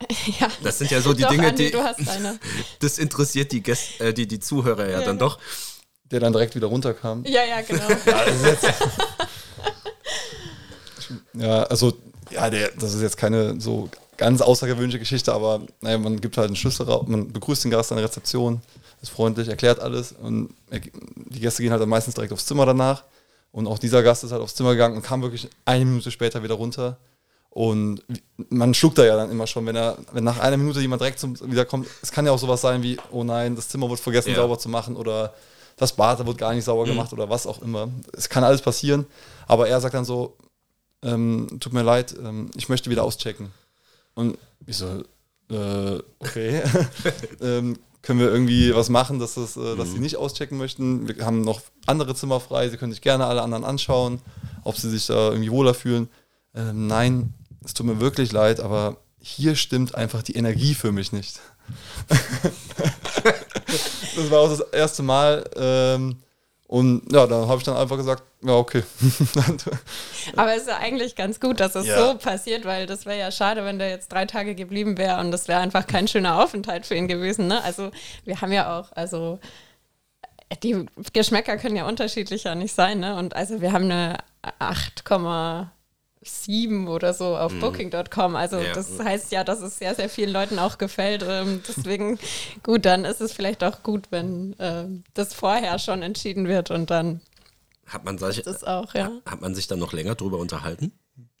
Ja. Das sind ja so die doch, Dinge, Andi, die. Das interessiert die, Gäste, äh, die, die Zuhörer ja, ja dann doch der dann direkt wieder runterkam. Ja, ja, genau. ja, also, ja, der, das ist jetzt keine so ganz außergewöhnliche Geschichte, aber naja, man gibt halt einen Schlüssel raus, man begrüßt den Gast an der Rezeption, ist freundlich, erklärt alles und die Gäste gehen halt dann meistens direkt aufs Zimmer danach. Und auch dieser Gast ist halt aufs Zimmer gegangen und kam wirklich eine Minute später wieder runter. Und man schluckt da ja dann immer schon, wenn er, wenn nach einer Minute jemand direkt zum, wieder kommt. Es kann ja auch sowas sein wie, oh nein, das Zimmer wird vergessen ja. sauber zu machen oder das Bad wird gar nicht sauber mhm. gemacht oder was auch immer. Es kann alles passieren. Aber er sagt dann so, ähm, tut mir leid, ähm, ich möchte wieder auschecken. Und ich so, äh, okay. ähm, können wir irgendwie was machen, dass, das, äh, dass mhm. sie nicht auschecken möchten. Wir haben noch andere Zimmer frei, sie können sich gerne alle anderen anschauen, ob sie sich da irgendwie wohler fühlen. Ähm, nein, es tut mir wirklich leid, aber hier stimmt einfach die Energie für mich nicht. das war auch das erste Mal. Ähm, und ja, da habe ich dann einfach gesagt, ja, okay. Aber es ist ja eigentlich ganz gut, dass es ja. so passiert, weil das wäre ja schade, wenn der jetzt drei Tage geblieben wäre und das wäre einfach kein schöner Aufenthalt für ihn gewesen. Ne? Also wir haben ja auch, also die Geschmäcker können ja unterschiedlicher nicht sein. Ne? Und also wir haben eine 8, sieben oder so auf mhm. Booking.com. Also ja. das heißt ja, dass es sehr, sehr vielen Leuten auch gefällt. Ähm, deswegen, gut, dann ist es vielleicht auch gut, wenn äh, das vorher schon entschieden wird und dann hat man, solche, auch, ja. hat man sich dann noch länger drüber unterhalten?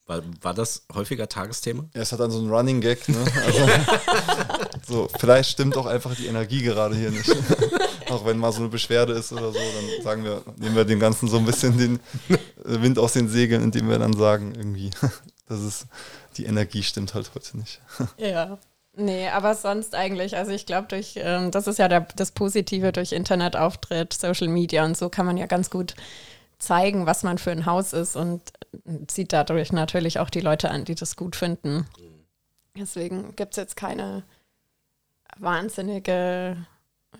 War, war das häufiger Tagesthema? Ja, es hat dann so einen Running Gag. Ne? Also, so, vielleicht stimmt auch einfach die Energie gerade hier nicht. auch wenn mal so eine Beschwerde ist oder so, dann sagen wir, nehmen wir dem Ganzen so ein bisschen den Wind aus den Segeln, indem wir dann sagen, irgendwie, das ist, die Energie stimmt halt heute nicht. Ja. Nee, aber sonst eigentlich, also ich glaube, durch, ähm, das ist ja der, das Positive durch Internetauftritt, Social Media und so kann man ja ganz gut zeigen, was man für ein Haus ist und zieht dadurch natürlich auch die Leute an, die das gut finden. Deswegen gibt es jetzt keine wahnsinnige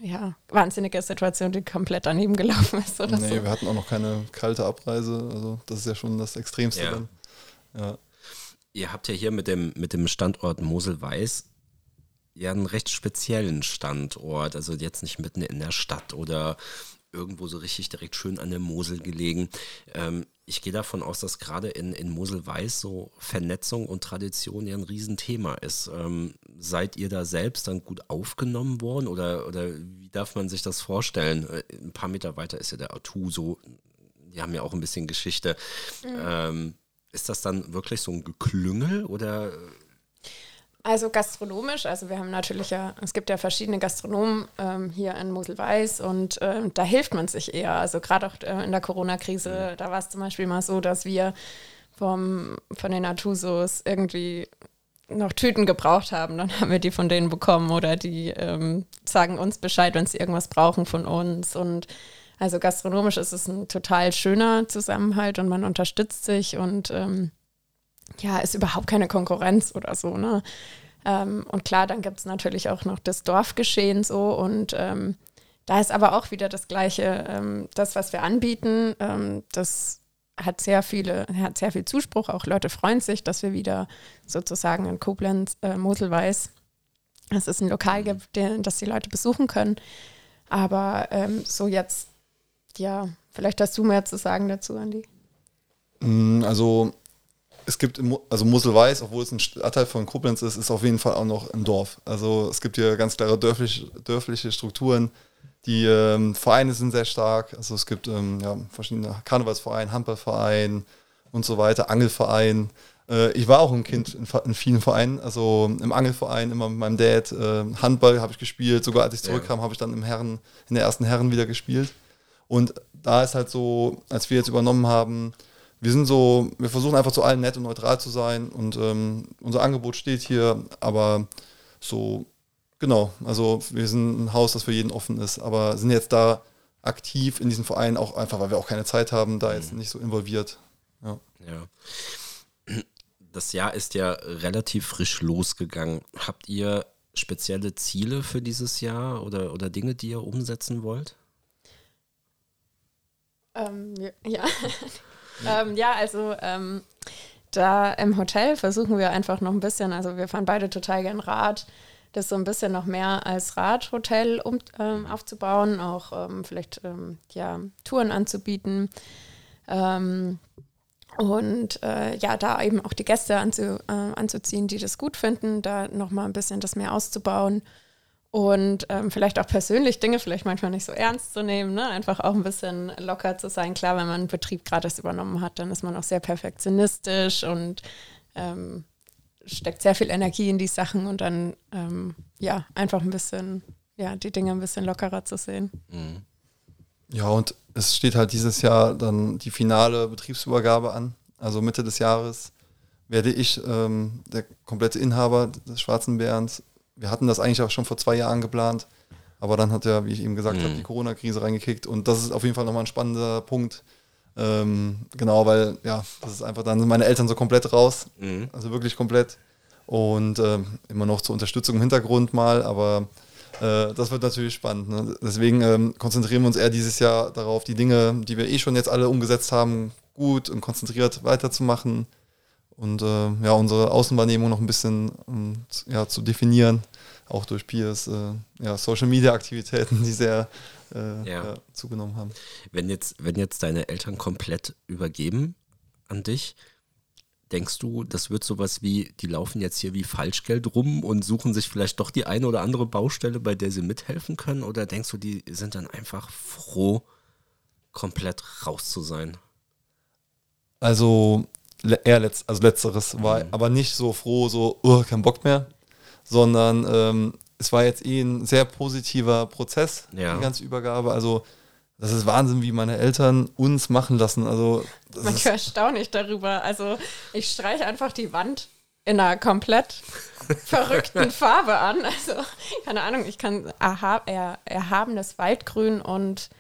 ja, wahnsinnige Situation, die komplett daneben gelaufen ist. Oder nee, so. wir hatten auch noch keine kalte Abreise. Also das ist ja schon das Extremste ja. dann. Ja. Ihr habt ja hier mit dem, mit dem Standort Mosel-Weiß ja einen recht speziellen Standort. Also jetzt nicht mitten in der Stadt oder irgendwo so richtig direkt schön an der Mosel gelegen. Ähm, ich gehe davon aus, dass gerade in, in Mosel-Weiß so Vernetzung und Tradition ja ein Riesenthema ist. Ähm, seid ihr da selbst dann gut aufgenommen worden oder, oder wie darf man sich das vorstellen? Äh, ein paar Meter weiter ist ja der Atu so, die haben ja auch ein bisschen Geschichte. Mhm. Ähm, ist das dann wirklich so ein Geklüngel oder also gastronomisch, also wir haben natürlich ja, es gibt ja verschiedene Gastronomen ähm, hier in Mosel-Weiß und ähm, da hilft man sich eher. Also gerade auch äh, in der Corona-Krise, da war es zum Beispiel mal so, dass wir vom, von den Atusos irgendwie noch Tüten gebraucht haben, dann haben wir die von denen bekommen oder die ähm, sagen uns Bescheid, wenn sie irgendwas brauchen von uns. Und also gastronomisch ist es ein total schöner Zusammenhalt und man unterstützt sich und ähm, ja, ist überhaupt keine Konkurrenz oder so, ne? Ähm, und klar, dann gibt es natürlich auch noch das Dorfgeschehen so und ähm, da ist aber auch wieder das Gleiche, ähm, das, was wir anbieten, ähm, das hat sehr viele, hat sehr viel Zuspruch, auch Leute freuen sich, dass wir wieder sozusagen in Koblenz, äh, Moselweiß, dass es ein Lokal mhm. gibt, den, das die Leute besuchen können. Aber ähm, so jetzt, ja, vielleicht hast du mehr zu sagen dazu, Andi. Mm, also es gibt, also Muselweiß, obwohl es ein Stadtteil von Koblenz ist, ist auf jeden Fall auch noch ein Dorf. Also es gibt hier ganz klare dörflich, dörfliche Strukturen. Die ähm, Vereine sind sehr stark. Also es gibt ähm, ja, verschiedene Karnevalsvereine, Handballverein und so weiter, Angelverein. Äh, ich war auch ein Kind in, in, vielen Vereinen, also im Angelverein immer mit meinem Dad. Äh, Handball habe ich gespielt. Sogar als ich zurückkam, habe ich dann im Herren, in der ersten Herren wieder gespielt. Und da ist halt so, als wir jetzt übernommen haben, wir sind so, wir versuchen einfach zu allen nett und neutral zu sein und ähm, unser Angebot steht hier, aber so, genau, also wir sind ein Haus, das für jeden offen ist, aber sind jetzt da aktiv in diesem Verein auch einfach, weil wir auch keine Zeit haben, da jetzt mhm. nicht so involviert. Ja. ja. Das Jahr ist ja relativ frisch losgegangen. Habt ihr spezielle Ziele für dieses Jahr oder, oder Dinge, die ihr umsetzen wollt? Ähm, ja. ähm, ja, also ähm, da im Hotel versuchen wir einfach noch ein bisschen, also wir fahren beide total gern Rad, das so ein bisschen noch mehr als Radhotel um, ähm, aufzubauen, auch ähm, vielleicht ähm, ja, Touren anzubieten. Ähm, und äh, ja, da eben auch die Gäste anzu, äh, anzuziehen, die das gut finden, da nochmal ein bisschen das mehr auszubauen und ähm, vielleicht auch persönlich Dinge vielleicht manchmal nicht so ernst zu nehmen, ne? einfach auch ein bisschen locker zu sein. Klar, wenn man einen Betrieb erst übernommen hat, dann ist man auch sehr perfektionistisch und ähm, steckt sehr viel Energie in die Sachen und dann ähm, ja einfach ein bisschen, ja, die Dinge ein bisschen lockerer zu sehen. Mhm. Ja, und es steht halt dieses Jahr dann die finale Betriebsübergabe an. Also Mitte des Jahres werde ich ähm, der komplette Inhaber des Schwarzen Bärens. Wir hatten das eigentlich auch schon vor zwei Jahren geplant, aber dann hat ja, wie ich eben gesagt Mhm. habe, die Corona-Krise reingekickt und das ist auf jeden Fall nochmal ein spannender Punkt. Ähm, genau, weil ja, das ist einfach, dann sind meine Eltern so komplett raus, Mhm. also wirklich komplett und ähm, immer noch zur Unterstützung im Hintergrund mal, aber äh, das wird natürlich spannend. Ne? Deswegen ähm, konzentrieren wir uns eher dieses Jahr darauf, die Dinge, die wir eh schon jetzt alle umgesetzt haben, gut und konzentriert weiterzumachen und äh, ja, unsere Außenwahrnehmung noch ein bisschen um, z- ja, zu definieren, auch durch Piers äh, ja, Social Media Aktivitäten, die sehr äh, Ja. zugenommen haben. Wenn jetzt, wenn jetzt deine Eltern komplett übergeben an dich, denkst du, das wird sowas wie, die laufen jetzt hier wie Falschgeld rum und suchen sich vielleicht doch die eine oder andere Baustelle, bei der sie mithelfen können? Oder denkst du, die sind dann einfach froh, komplett raus zu sein? Also eher letzt, also letzteres war aber nicht so froh, so, oh, kein Bock mehr, sondern ähm, es war jetzt eh ein sehr positiver Prozess, Ja. die ganze Übergabe. Also das ist Wahnsinn, wie meine Eltern uns machen lassen. Also das ist, Manchmal staune ich darüber. Also ich streiche einfach die Wand in einer komplett verrückten Farbe an. Also, keine Ahnung, ich kann erha er, erhabenes Waldgrün und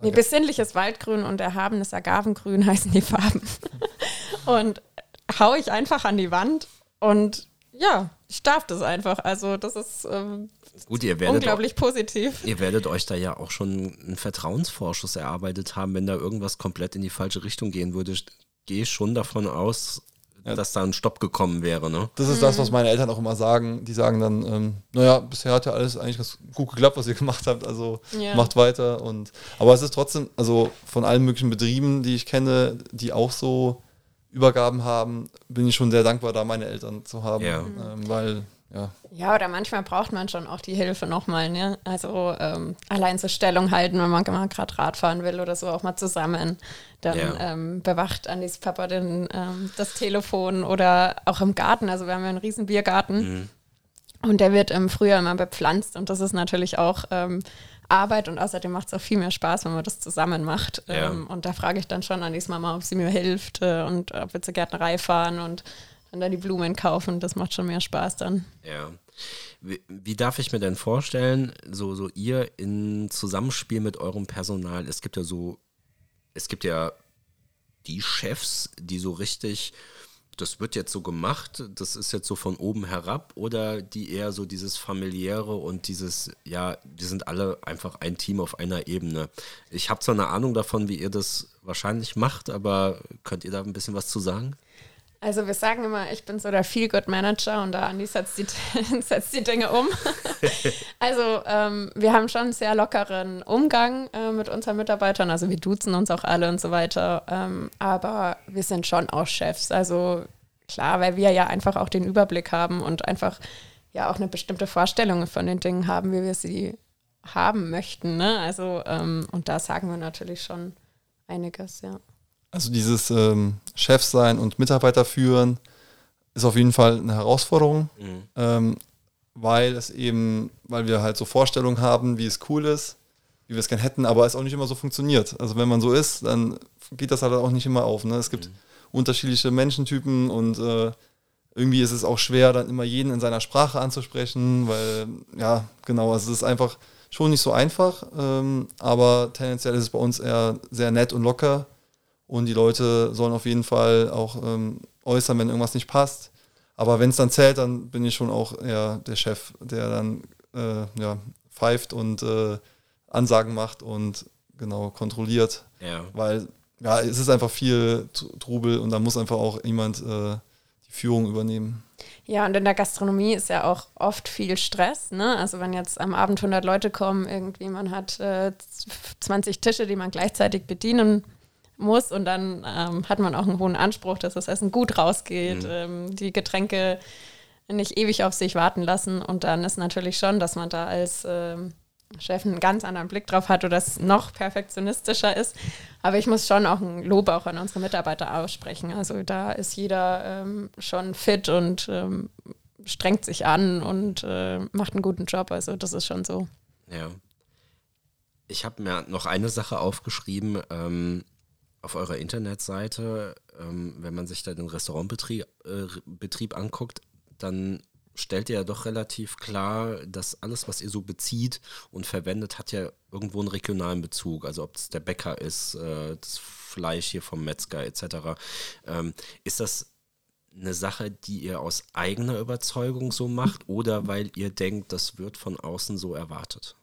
nee, besinnliches Waldgrün und erhabenes Agavengrün heißen die Farben. Und hau ich einfach an die Wand und ja, ich darf das einfach. Also das ist ähm, Gut, ihr werdet, unglaublich positiv. ihr werdet euch da ja auch schon einen Vertrauensvorschuss erarbeitet haben, wenn da irgendwas komplett in die falsche Richtung gehen würde. Ich gehe schon davon aus, dass da ein Stopp gekommen wäre, ne? das ist das, was meine Eltern auch immer sagen. Die sagen dann, ähm, naja, bisher hat ja alles eigentlich ganz gut geklappt, was ihr gemacht habt. Also Ja. macht weiter. Und aber es ist trotzdem, also von allen möglichen Betrieben, die ich kenne, die auch so Übergaben haben, bin ich schon sehr dankbar, da meine Eltern zu haben. Ja. Ähm, weil, ja, Ja, oder manchmal braucht man schon auch die Hilfe nochmal, ne? Also ähm, allein zur Stellung halten, wenn man gerade Radfahren will oder so, auch mal zusammen. Dann Ja. ähm, bewacht Andis Papa den, ähm, das Telefon oder auch im Garten. Also wir haben ja einen riesen Biergarten und der wird im Frühjahr immer bepflanzt und das ist natürlich auch ähm, Arbeit und außerdem macht es auch viel mehr Spaß, wenn man das zusammen macht. Ja. Ähm, und da frage ich dann schon Andis Mama, ob sie mir hilft äh, und ob wir zur Gärtnerei fahren und dann da die Blumen kaufen. Das macht schon mehr Spaß dann. Ja. Wie, wie darf ich mir denn vorstellen, so, so ihr in Zusammenspiel mit eurem Personal, es gibt ja so, es gibt ja die Chefs, die so richtig, das wird jetzt so gemacht, das ist jetzt so von oben herab, oder die eher so dieses familiäre und dieses, ja, die sind alle einfach ein Team auf einer Ebene. Ich habe zwar eine Ahnung davon, wie ihr das wahrscheinlich macht, aber könnt ihr da ein bisschen was zu sagen? Also wir sagen immer, ich bin so der Feel-Good-Manager und da Andi setzt die, setzt die Dinge um. also ähm, wir haben schon einen sehr lockeren Umgang äh, mit unseren Mitarbeitern. Also wir duzen uns auch alle und so weiter. Ähm, aber wir sind schon auch Chefs. Also klar, weil wir ja einfach auch den Überblick haben und einfach ja auch eine bestimmte Vorstellung von den Dingen haben, wie wir sie haben möchten. Ne? Also ähm, und da sagen wir natürlich schon einiges, ja. Also dieses ähm, Chef sein und Mitarbeiter führen ist auf jeden Fall eine Herausforderung, ähm, weil es eben, weil wir halt so Vorstellungen haben, wie es cool ist, wie wir es gern hätten, aber es auch nicht immer so funktioniert. Also wenn man so ist, dann geht das halt auch nicht immer auf. Ne? Es gibt unterschiedliche Menschentypen und äh, irgendwie ist es auch schwer, dann immer jeden in seiner Sprache anzusprechen, weil, ja, genau, also es ist einfach schon nicht so einfach, ähm, aber tendenziell ist es bei uns eher sehr nett und locker und die Leute sollen auf jeden Fall auch ähm, äußern, wenn irgendwas nicht passt. Aber wenn es dann zählt, dann bin ich schon auch eher der Chef, der dann äh, ja, pfeift und äh, Ansagen macht und genau kontrolliert. Ja. Weil ja, es ist einfach viel Tr- Trubel und da muss einfach auch jemand äh, die Führung übernehmen. Ja, und in der Gastronomie ist ja auch oft viel Stress. Ne? Also wenn jetzt am Abend 100 Leute kommen, irgendwie man hat äh, 20 Tische, die man gleichzeitig bedienen muss und dann ähm, hat man auch einen hohen Anspruch, dass das Essen gut rausgeht, ähm, die Getränke nicht ewig auf sich warten lassen und dann ist natürlich schon, dass man da als ähm, Chef einen ganz anderen Blick drauf hat oder es noch perfektionistischer ist. Aber ich muss schon auch ein Lob auch an unsere Mitarbeiter aussprechen. Also da ist jeder ähm, schon fit und ähm, strengt sich an und äh, macht einen guten Job. Also das ist schon so. Ja. Ich habe mir noch eine Sache aufgeschrieben ähm, auf eurer Internetseite. Ähm, wenn man sich da den Restaurantbetrieb äh, Betrieb anguckt, dann stellt ihr ja doch relativ klar, dass alles, was ihr so bezieht und verwendet, hat ja irgendwo einen regionalen Bezug. Also ob es der Bäcker ist, äh, das Fleisch hier vom Metzger etc. Ähm, ist das eine Sache, die ihr aus eigener Überzeugung so macht oder weil ihr denkt, das wird von außen so erwartet?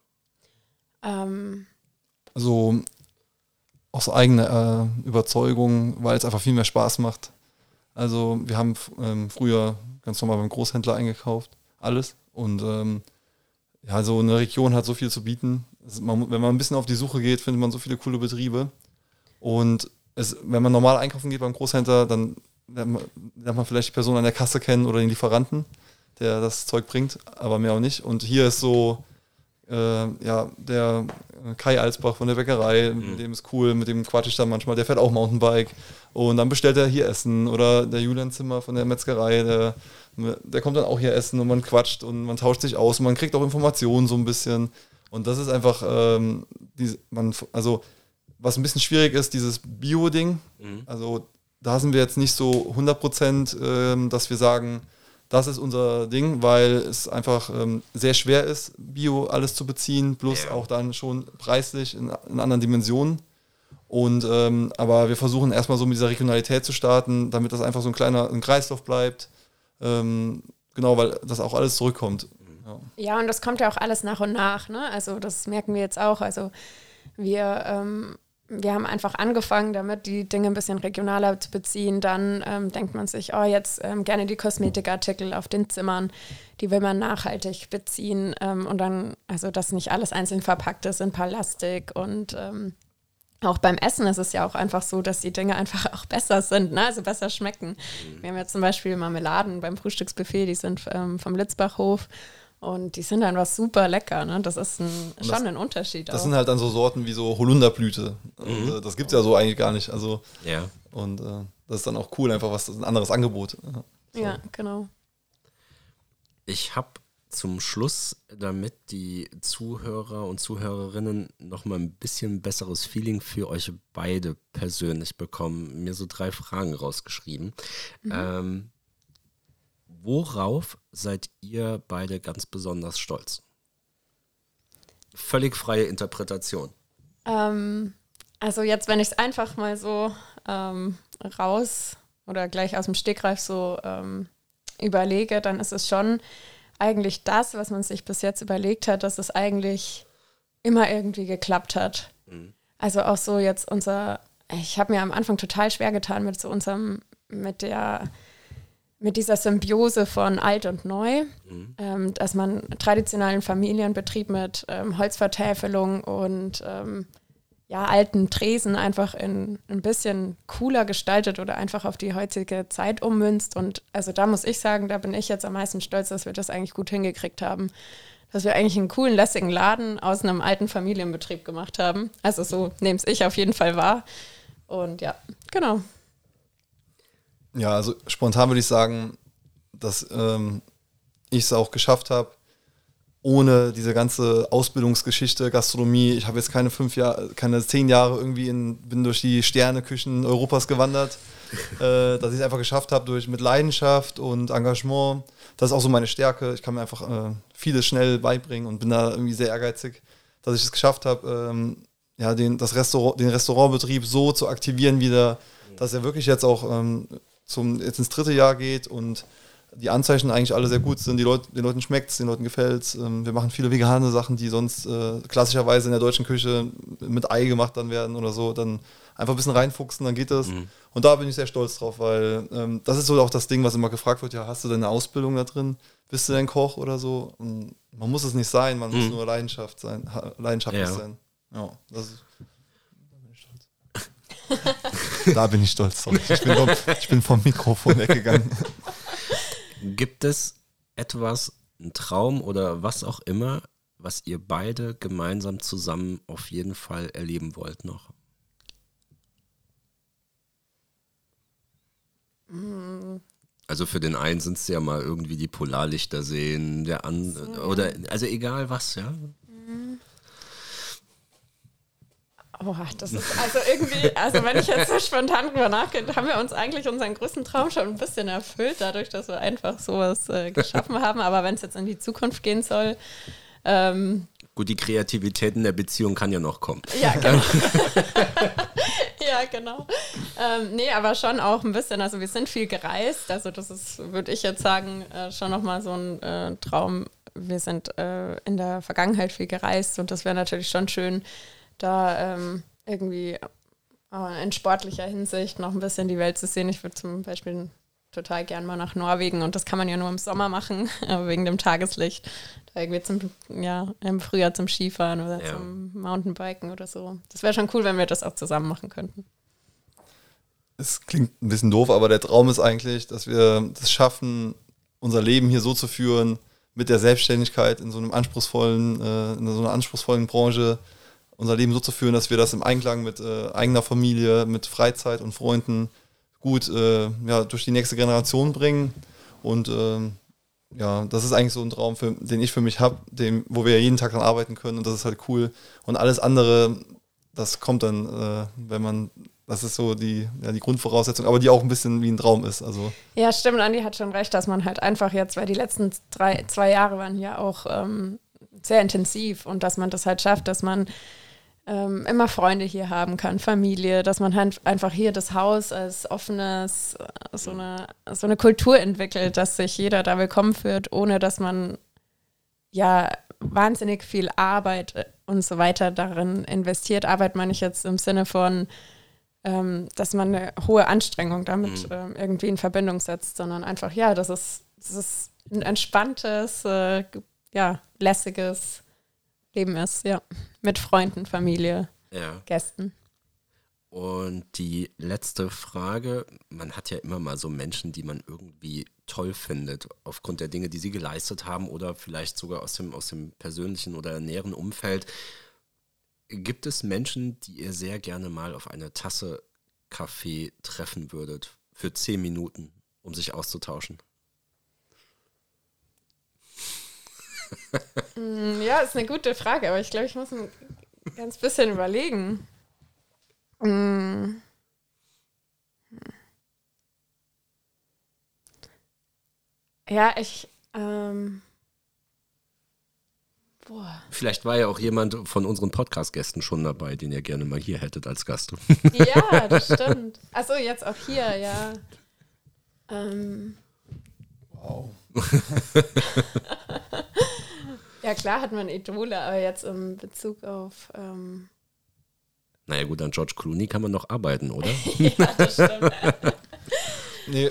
Ähm. Also aus eigener äh, Überzeugung, weil es einfach viel mehr Spaß macht. Also wir haben ähm, früher ganz normal beim Großhändler eingekauft, alles. Und ähm, ja, so eine Region hat so viel zu bieten. Man, wenn man ein bisschen auf die Suche geht, findet man so viele coole Betriebe. Und es, wenn man normal einkaufen geht beim Großhändler, dann lernt man, lernt man vielleicht die Person an der Kasse kennen oder den Lieferanten, der das Zeug bringt, aber mehr auch nicht. Und hier ist so, ja, der Kai Alsbach von der Bäckerei, mhm. mit dem ist cool, mit dem quatsch ich dann manchmal, der fährt auch Mountainbike und dann bestellt er hier Essen oder der Julian Zimmer von der Metzgerei, der, der kommt dann auch hier essen und man quatscht und man tauscht sich aus und man kriegt auch Informationen so ein bisschen und das ist einfach, ähm, die, man, also was ein bisschen schwierig ist, dieses Bio-Ding, mhm. also da sind wir jetzt nicht so 100 Prozent, ähm, dass wir sagen, das ist unser Ding, weil es einfach ähm, sehr schwer ist, Bio alles zu beziehen, plus ja. auch dann schon preislich in, in anderen Dimensionen. Und ähm, aber wir versuchen erstmal so mit dieser Regionalität zu starten, damit das einfach so ein kleiner ein Kreislauf bleibt. Ähm, genau, weil das auch alles zurückkommt. Ja. ja. und das kommt ja auch alles nach und nach. Ne? Also das merken wir jetzt auch. Also wir ähm, wir haben einfach angefangen damit, die Dinge ein bisschen regionaler zu beziehen. Dann ähm, denkt man sich, oh, jetzt ähm, gerne die Kosmetikartikel auf den Zimmern, die will man nachhaltig beziehen. Ähm, und dann, also dass nicht alles einzeln verpackt ist in Plastik. Und ähm, auch beim Essen ist es ja auch einfach so, dass die Dinge einfach auch besser sind, ne? also besser schmecken. Wir haben ja zum Beispiel Marmeladen beim Frühstücksbuffet, die sind ähm, vom Litzbachhof. Und die sind dann was super lecker, ne? Das ist ein, das, schon ein Unterschied. Das auch. sind halt dann so Sorten wie so Holunderblüte. Mhm. Und, äh, das gibt es ja so eigentlich gar nicht. Also, ja. Und äh, das ist dann auch cool, einfach was ein anderes Angebot. So. Ja, genau. Ich habe zum Schluss, damit die Zuhörer und Zuhörerinnen noch mal ein bisschen besseres Feeling für euch beide persönlich bekommen, mir so drei Fragen rausgeschrieben. Mhm. Ähm, Worauf seid ihr beide ganz besonders stolz? Völlig freie Interpretation. Ähm, also jetzt, wenn ich es einfach mal so ähm, raus oder gleich aus dem Stegreif so ähm, überlege, dann ist es schon eigentlich das, was man sich bis jetzt überlegt hat, dass es eigentlich immer irgendwie geklappt hat. Mhm. Also auch so jetzt unser, ich habe mir am Anfang total schwer getan mit so unserem, mit der mit dieser Symbiose von alt und neu, mhm. ähm, dass man traditionellen Familienbetrieb mit ähm, Holzvertäfelung und ähm, ja, alten Tresen einfach in ein bisschen cooler gestaltet oder einfach auf die heutige Zeit ummünzt. Und also da muss ich sagen, da bin ich jetzt am meisten stolz, dass wir das eigentlich gut hingekriegt haben. Dass wir eigentlich einen coolen, lässigen Laden aus einem alten Familienbetrieb gemacht haben. Also so nehme es ich auf jeden Fall wahr. Und ja, genau. Ja, also spontan würde ich sagen, dass ähm, ich es auch geschafft habe, ohne diese ganze Ausbildungsgeschichte, Gastronomie. Ich habe jetzt keine fünf Jahre, keine zehn Jahre irgendwie in, bin durch die Sterneküchen Europas gewandert. äh, dass ich es einfach geschafft habe durch mit Leidenschaft und Engagement. Das ist auch so meine Stärke. Ich kann mir einfach äh, vieles schnell beibringen und bin da irgendwie sehr ehrgeizig, dass ich es geschafft habe, ähm, ja, den, das Restaurant, den Restaurantbetrieb so zu aktivieren wieder, dass er wirklich jetzt auch ähm, zum, jetzt ins dritte Jahr geht und die Anzeichen eigentlich alle sehr gut sind. Die Leute, den Leuten schmeckt es, den Leuten gefällt es. Ähm, wir machen viele vegane Sachen, die sonst äh, klassischerweise in der deutschen Küche mit Ei gemacht dann werden oder so. Dann einfach ein bisschen reinfuchsen, dann geht das. Mhm. Und da bin ich sehr stolz drauf, weil ähm, das ist so auch das Ding, was immer gefragt wird: Ja, hast du deine Ausbildung da drin? Bist du denn Koch oder so? Und man muss es nicht sein, man mhm. muss nur Leidenschaft sein, leidenschaftlich ja. sein. Ja, das ist. da bin ich stolz drauf. Ich bin vom, ich bin vom Mikrofon weggegangen. Gibt es etwas, ein Traum oder was auch immer, was ihr beide gemeinsam zusammen auf jeden Fall erleben wollt noch? Also für den einen sind es ja mal irgendwie die Polarlichter sehen, der andere, oder also egal was, ja. Oh, das ist also irgendwie, also wenn ich jetzt so spontan drüber nachdenke, haben wir uns eigentlich unseren größten Traum schon ein bisschen erfüllt, dadurch, dass wir einfach sowas äh, geschaffen haben. Aber wenn es jetzt in die Zukunft gehen soll, ähm, Gut, die Kreativität in der Beziehung kann ja noch kommen. Ja, genau. ja, genau. Ähm, nee, aber schon auch ein bisschen, also wir sind viel gereist, also das ist, würde ich jetzt sagen, äh, schon nochmal so ein äh, Traum. Wir sind äh, in der Vergangenheit viel gereist und das wäre natürlich schon schön, da ähm, irgendwie in sportlicher Hinsicht noch ein bisschen die Welt zu sehen. Ich würde zum Beispiel total gern mal nach Norwegen und das kann man ja nur im Sommer machen, wegen dem Tageslicht. Da irgendwie zum, ja, im Frühjahr zum Skifahren oder ja. zum Mountainbiken oder so. Das wäre schon cool, wenn wir das auch zusammen machen könnten. Es klingt ein bisschen doof, aber der Traum ist eigentlich, dass wir das schaffen, unser Leben hier so zu führen, mit der Selbstständigkeit in so einem anspruchsvollen, äh, in so einer anspruchsvollen Branche, unser Leben so zu führen, dass wir das im Einklang mit äh, eigener Familie, mit Freizeit und Freunden gut äh, ja, durch die nächste Generation bringen. Und ähm, ja, das ist eigentlich so ein Traum, für, den ich für mich habe, wo wir jeden Tag dran arbeiten können und das ist halt cool. Und alles andere, das kommt dann, äh, wenn man, das ist so die, ja, die Grundvoraussetzung, aber die auch ein bisschen wie ein Traum ist. Also. Ja, stimmt, Andi hat schon recht, dass man halt einfach jetzt, weil die letzten drei, zwei Jahre waren ja auch ähm, sehr intensiv und dass man das halt schafft, dass man ähm, immer Freunde hier haben kann, Familie, dass man halt einfach hier das Haus als offenes, äh, so eine, so eine Kultur entwickelt, dass sich jeder da willkommen fühlt, ohne dass man ja wahnsinnig viel Arbeit äh, und so weiter darin investiert. Arbeit meine ich jetzt im Sinne von, ähm, dass man eine hohe Anstrengung damit mhm. ähm, irgendwie in Verbindung setzt, sondern einfach, ja, das ist, das ist ein entspanntes, äh, ja, lässiges Leben ist, ja. Mit Freunden, Familie, ja. Gästen. Und die letzte Frage, man hat ja immer mal so Menschen, die man irgendwie toll findet, aufgrund der Dinge, die sie geleistet haben oder vielleicht sogar aus dem, aus dem persönlichen oder näheren Umfeld. Gibt es Menschen, die ihr sehr gerne mal auf eine Tasse Kaffee treffen würdet, für zehn Minuten, um sich auszutauschen? Mm, ja, ist eine gute Frage, aber ich glaube, ich muss ein ganz bisschen überlegen. Mm. Ja, ich. Ähm, boah. Vielleicht war ja auch jemand von unseren Podcast-Gästen schon dabei, den ihr gerne mal hier hättet als Gast. Ja, das stimmt. Achso, jetzt auch hier, ja. Ähm. Wow. Ja, klar hat man Idole, aber jetzt im Bezug auf. Ähm naja, gut, an George Clooney kann man noch arbeiten, oder? ja, das stimmt. nee,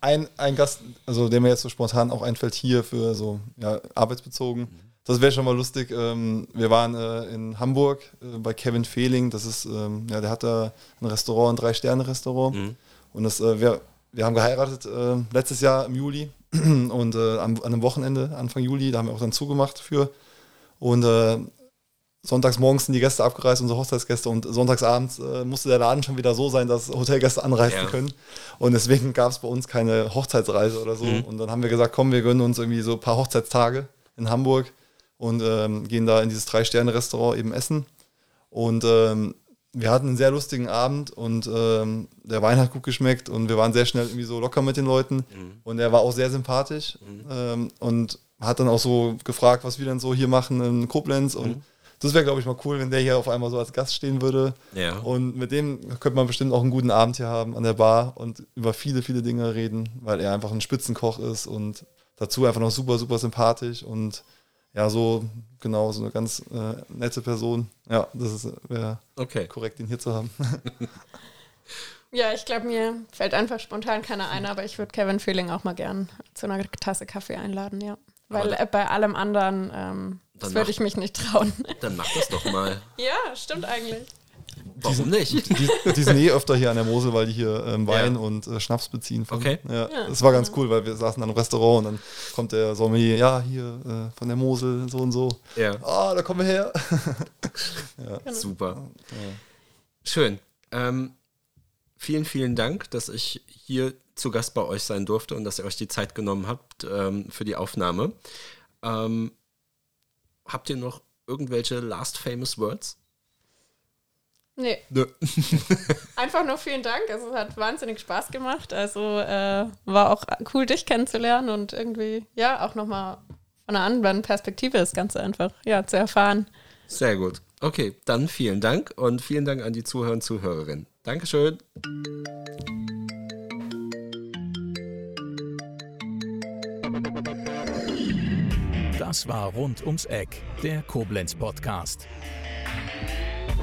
ein, ein Gast, also der mir jetzt so spontan auch einfällt, hier für so ja, arbeitsbezogen. Das wäre schon mal lustig. Ähm, wir waren äh, in Hamburg äh, bei Kevin Fehling. Das ist, ähm, ja, der hat da ein Restaurant, ein Drei-Sterne-Restaurant. Mhm. Und das, äh, wir, haben geheiratet äh, letztes Jahr im Juli und äh, am, an einem Wochenende, Anfang Juli, da haben wir auch dann zugemacht für. Und äh, sonntags morgens sind die Gäste abgereist, unsere Hochzeitsgäste, und sonntagsabends äh, musste der Laden schon wieder so sein, dass Hotelgäste anreisen ja. können. Und deswegen gab es bei uns keine Hochzeitsreise oder so. Mhm. Und dann haben wir gesagt, komm, wir gönnen uns irgendwie so ein paar Hochzeitstage in Hamburg und ähm, gehen da in dieses Drei-Sterne-Restaurant eben essen. Und ähm, wir hatten einen sehr lustigen Abend und ähm, der Wein hat gut geschmeckt und wir waren sehr schnell irgendwie so locker mit den Leuten mhm. und er war auch sehr sympathisch mhm. ähm, und hat dann auch so gefragt, was wir dann so hier machen in Koblenz und mhm. das wäre, glaube ich, mal cool, wenn der hier auf einmal so als Gast stehen würde. Ja. Und mit dem könnte man bestimmt auch einen guten Abend hier haben an der Bar und über viele, viele Dinge reden, weil er einfach ein Spitzenkoch ist und dazu einfach noch super, super sympathisch und ja, so genau, so eine ganz äh, nette Person. Ja, das wäre okay. korrekt, ihn hier zu haben. ja, ich glaube, mir fällt einfach spontan keiner ein, aber ich würde Kevin Feeling auch mal gern zu einer Tasse Kaffee einladen, ja. Weil äh, bei allem anderen, ähm, das würde ich mich nicht trauen. Dann mach das doch mal. ja, stimmt eigentlich. Warum nicht? Die, die sind eh öfter hier an der Mosel, weil die hier ähm, Wein und äh, Schnaps beziehen. Von, Okay. Ja, das war ganz cool, weil wir saßen dann im Restaurant und dann kommt der Sommelier, ja, hier äh, von der Mosel, so und so. Ja, Ah, da kommen wir her. super. Schön. Ähm, vielen, vielen Dank, dass ich hier zu Gast bei euch sein durfte und dass ihr euch die Zeit genommen habt ähm, für die Aufnahme. Ähm, habt ihr noch irgendwelche last famous words? Nee, Nö. einfach nur vielen Dank. Also es hat wahnsinnig Spaß gemacht. Also äh, war auch cool, dich kennenzulernen und irgendwie, ja, auch nochmal von einer anderen Perspektive das Ganze einfach, ja, zu erfahren. Sehr gut. Okay, dann vielen Dank und vielen Dank an die Zuhörer und Zuhörerinnen. Dankeschön. Das war Rund ums Eck, der Koblenz Podcast.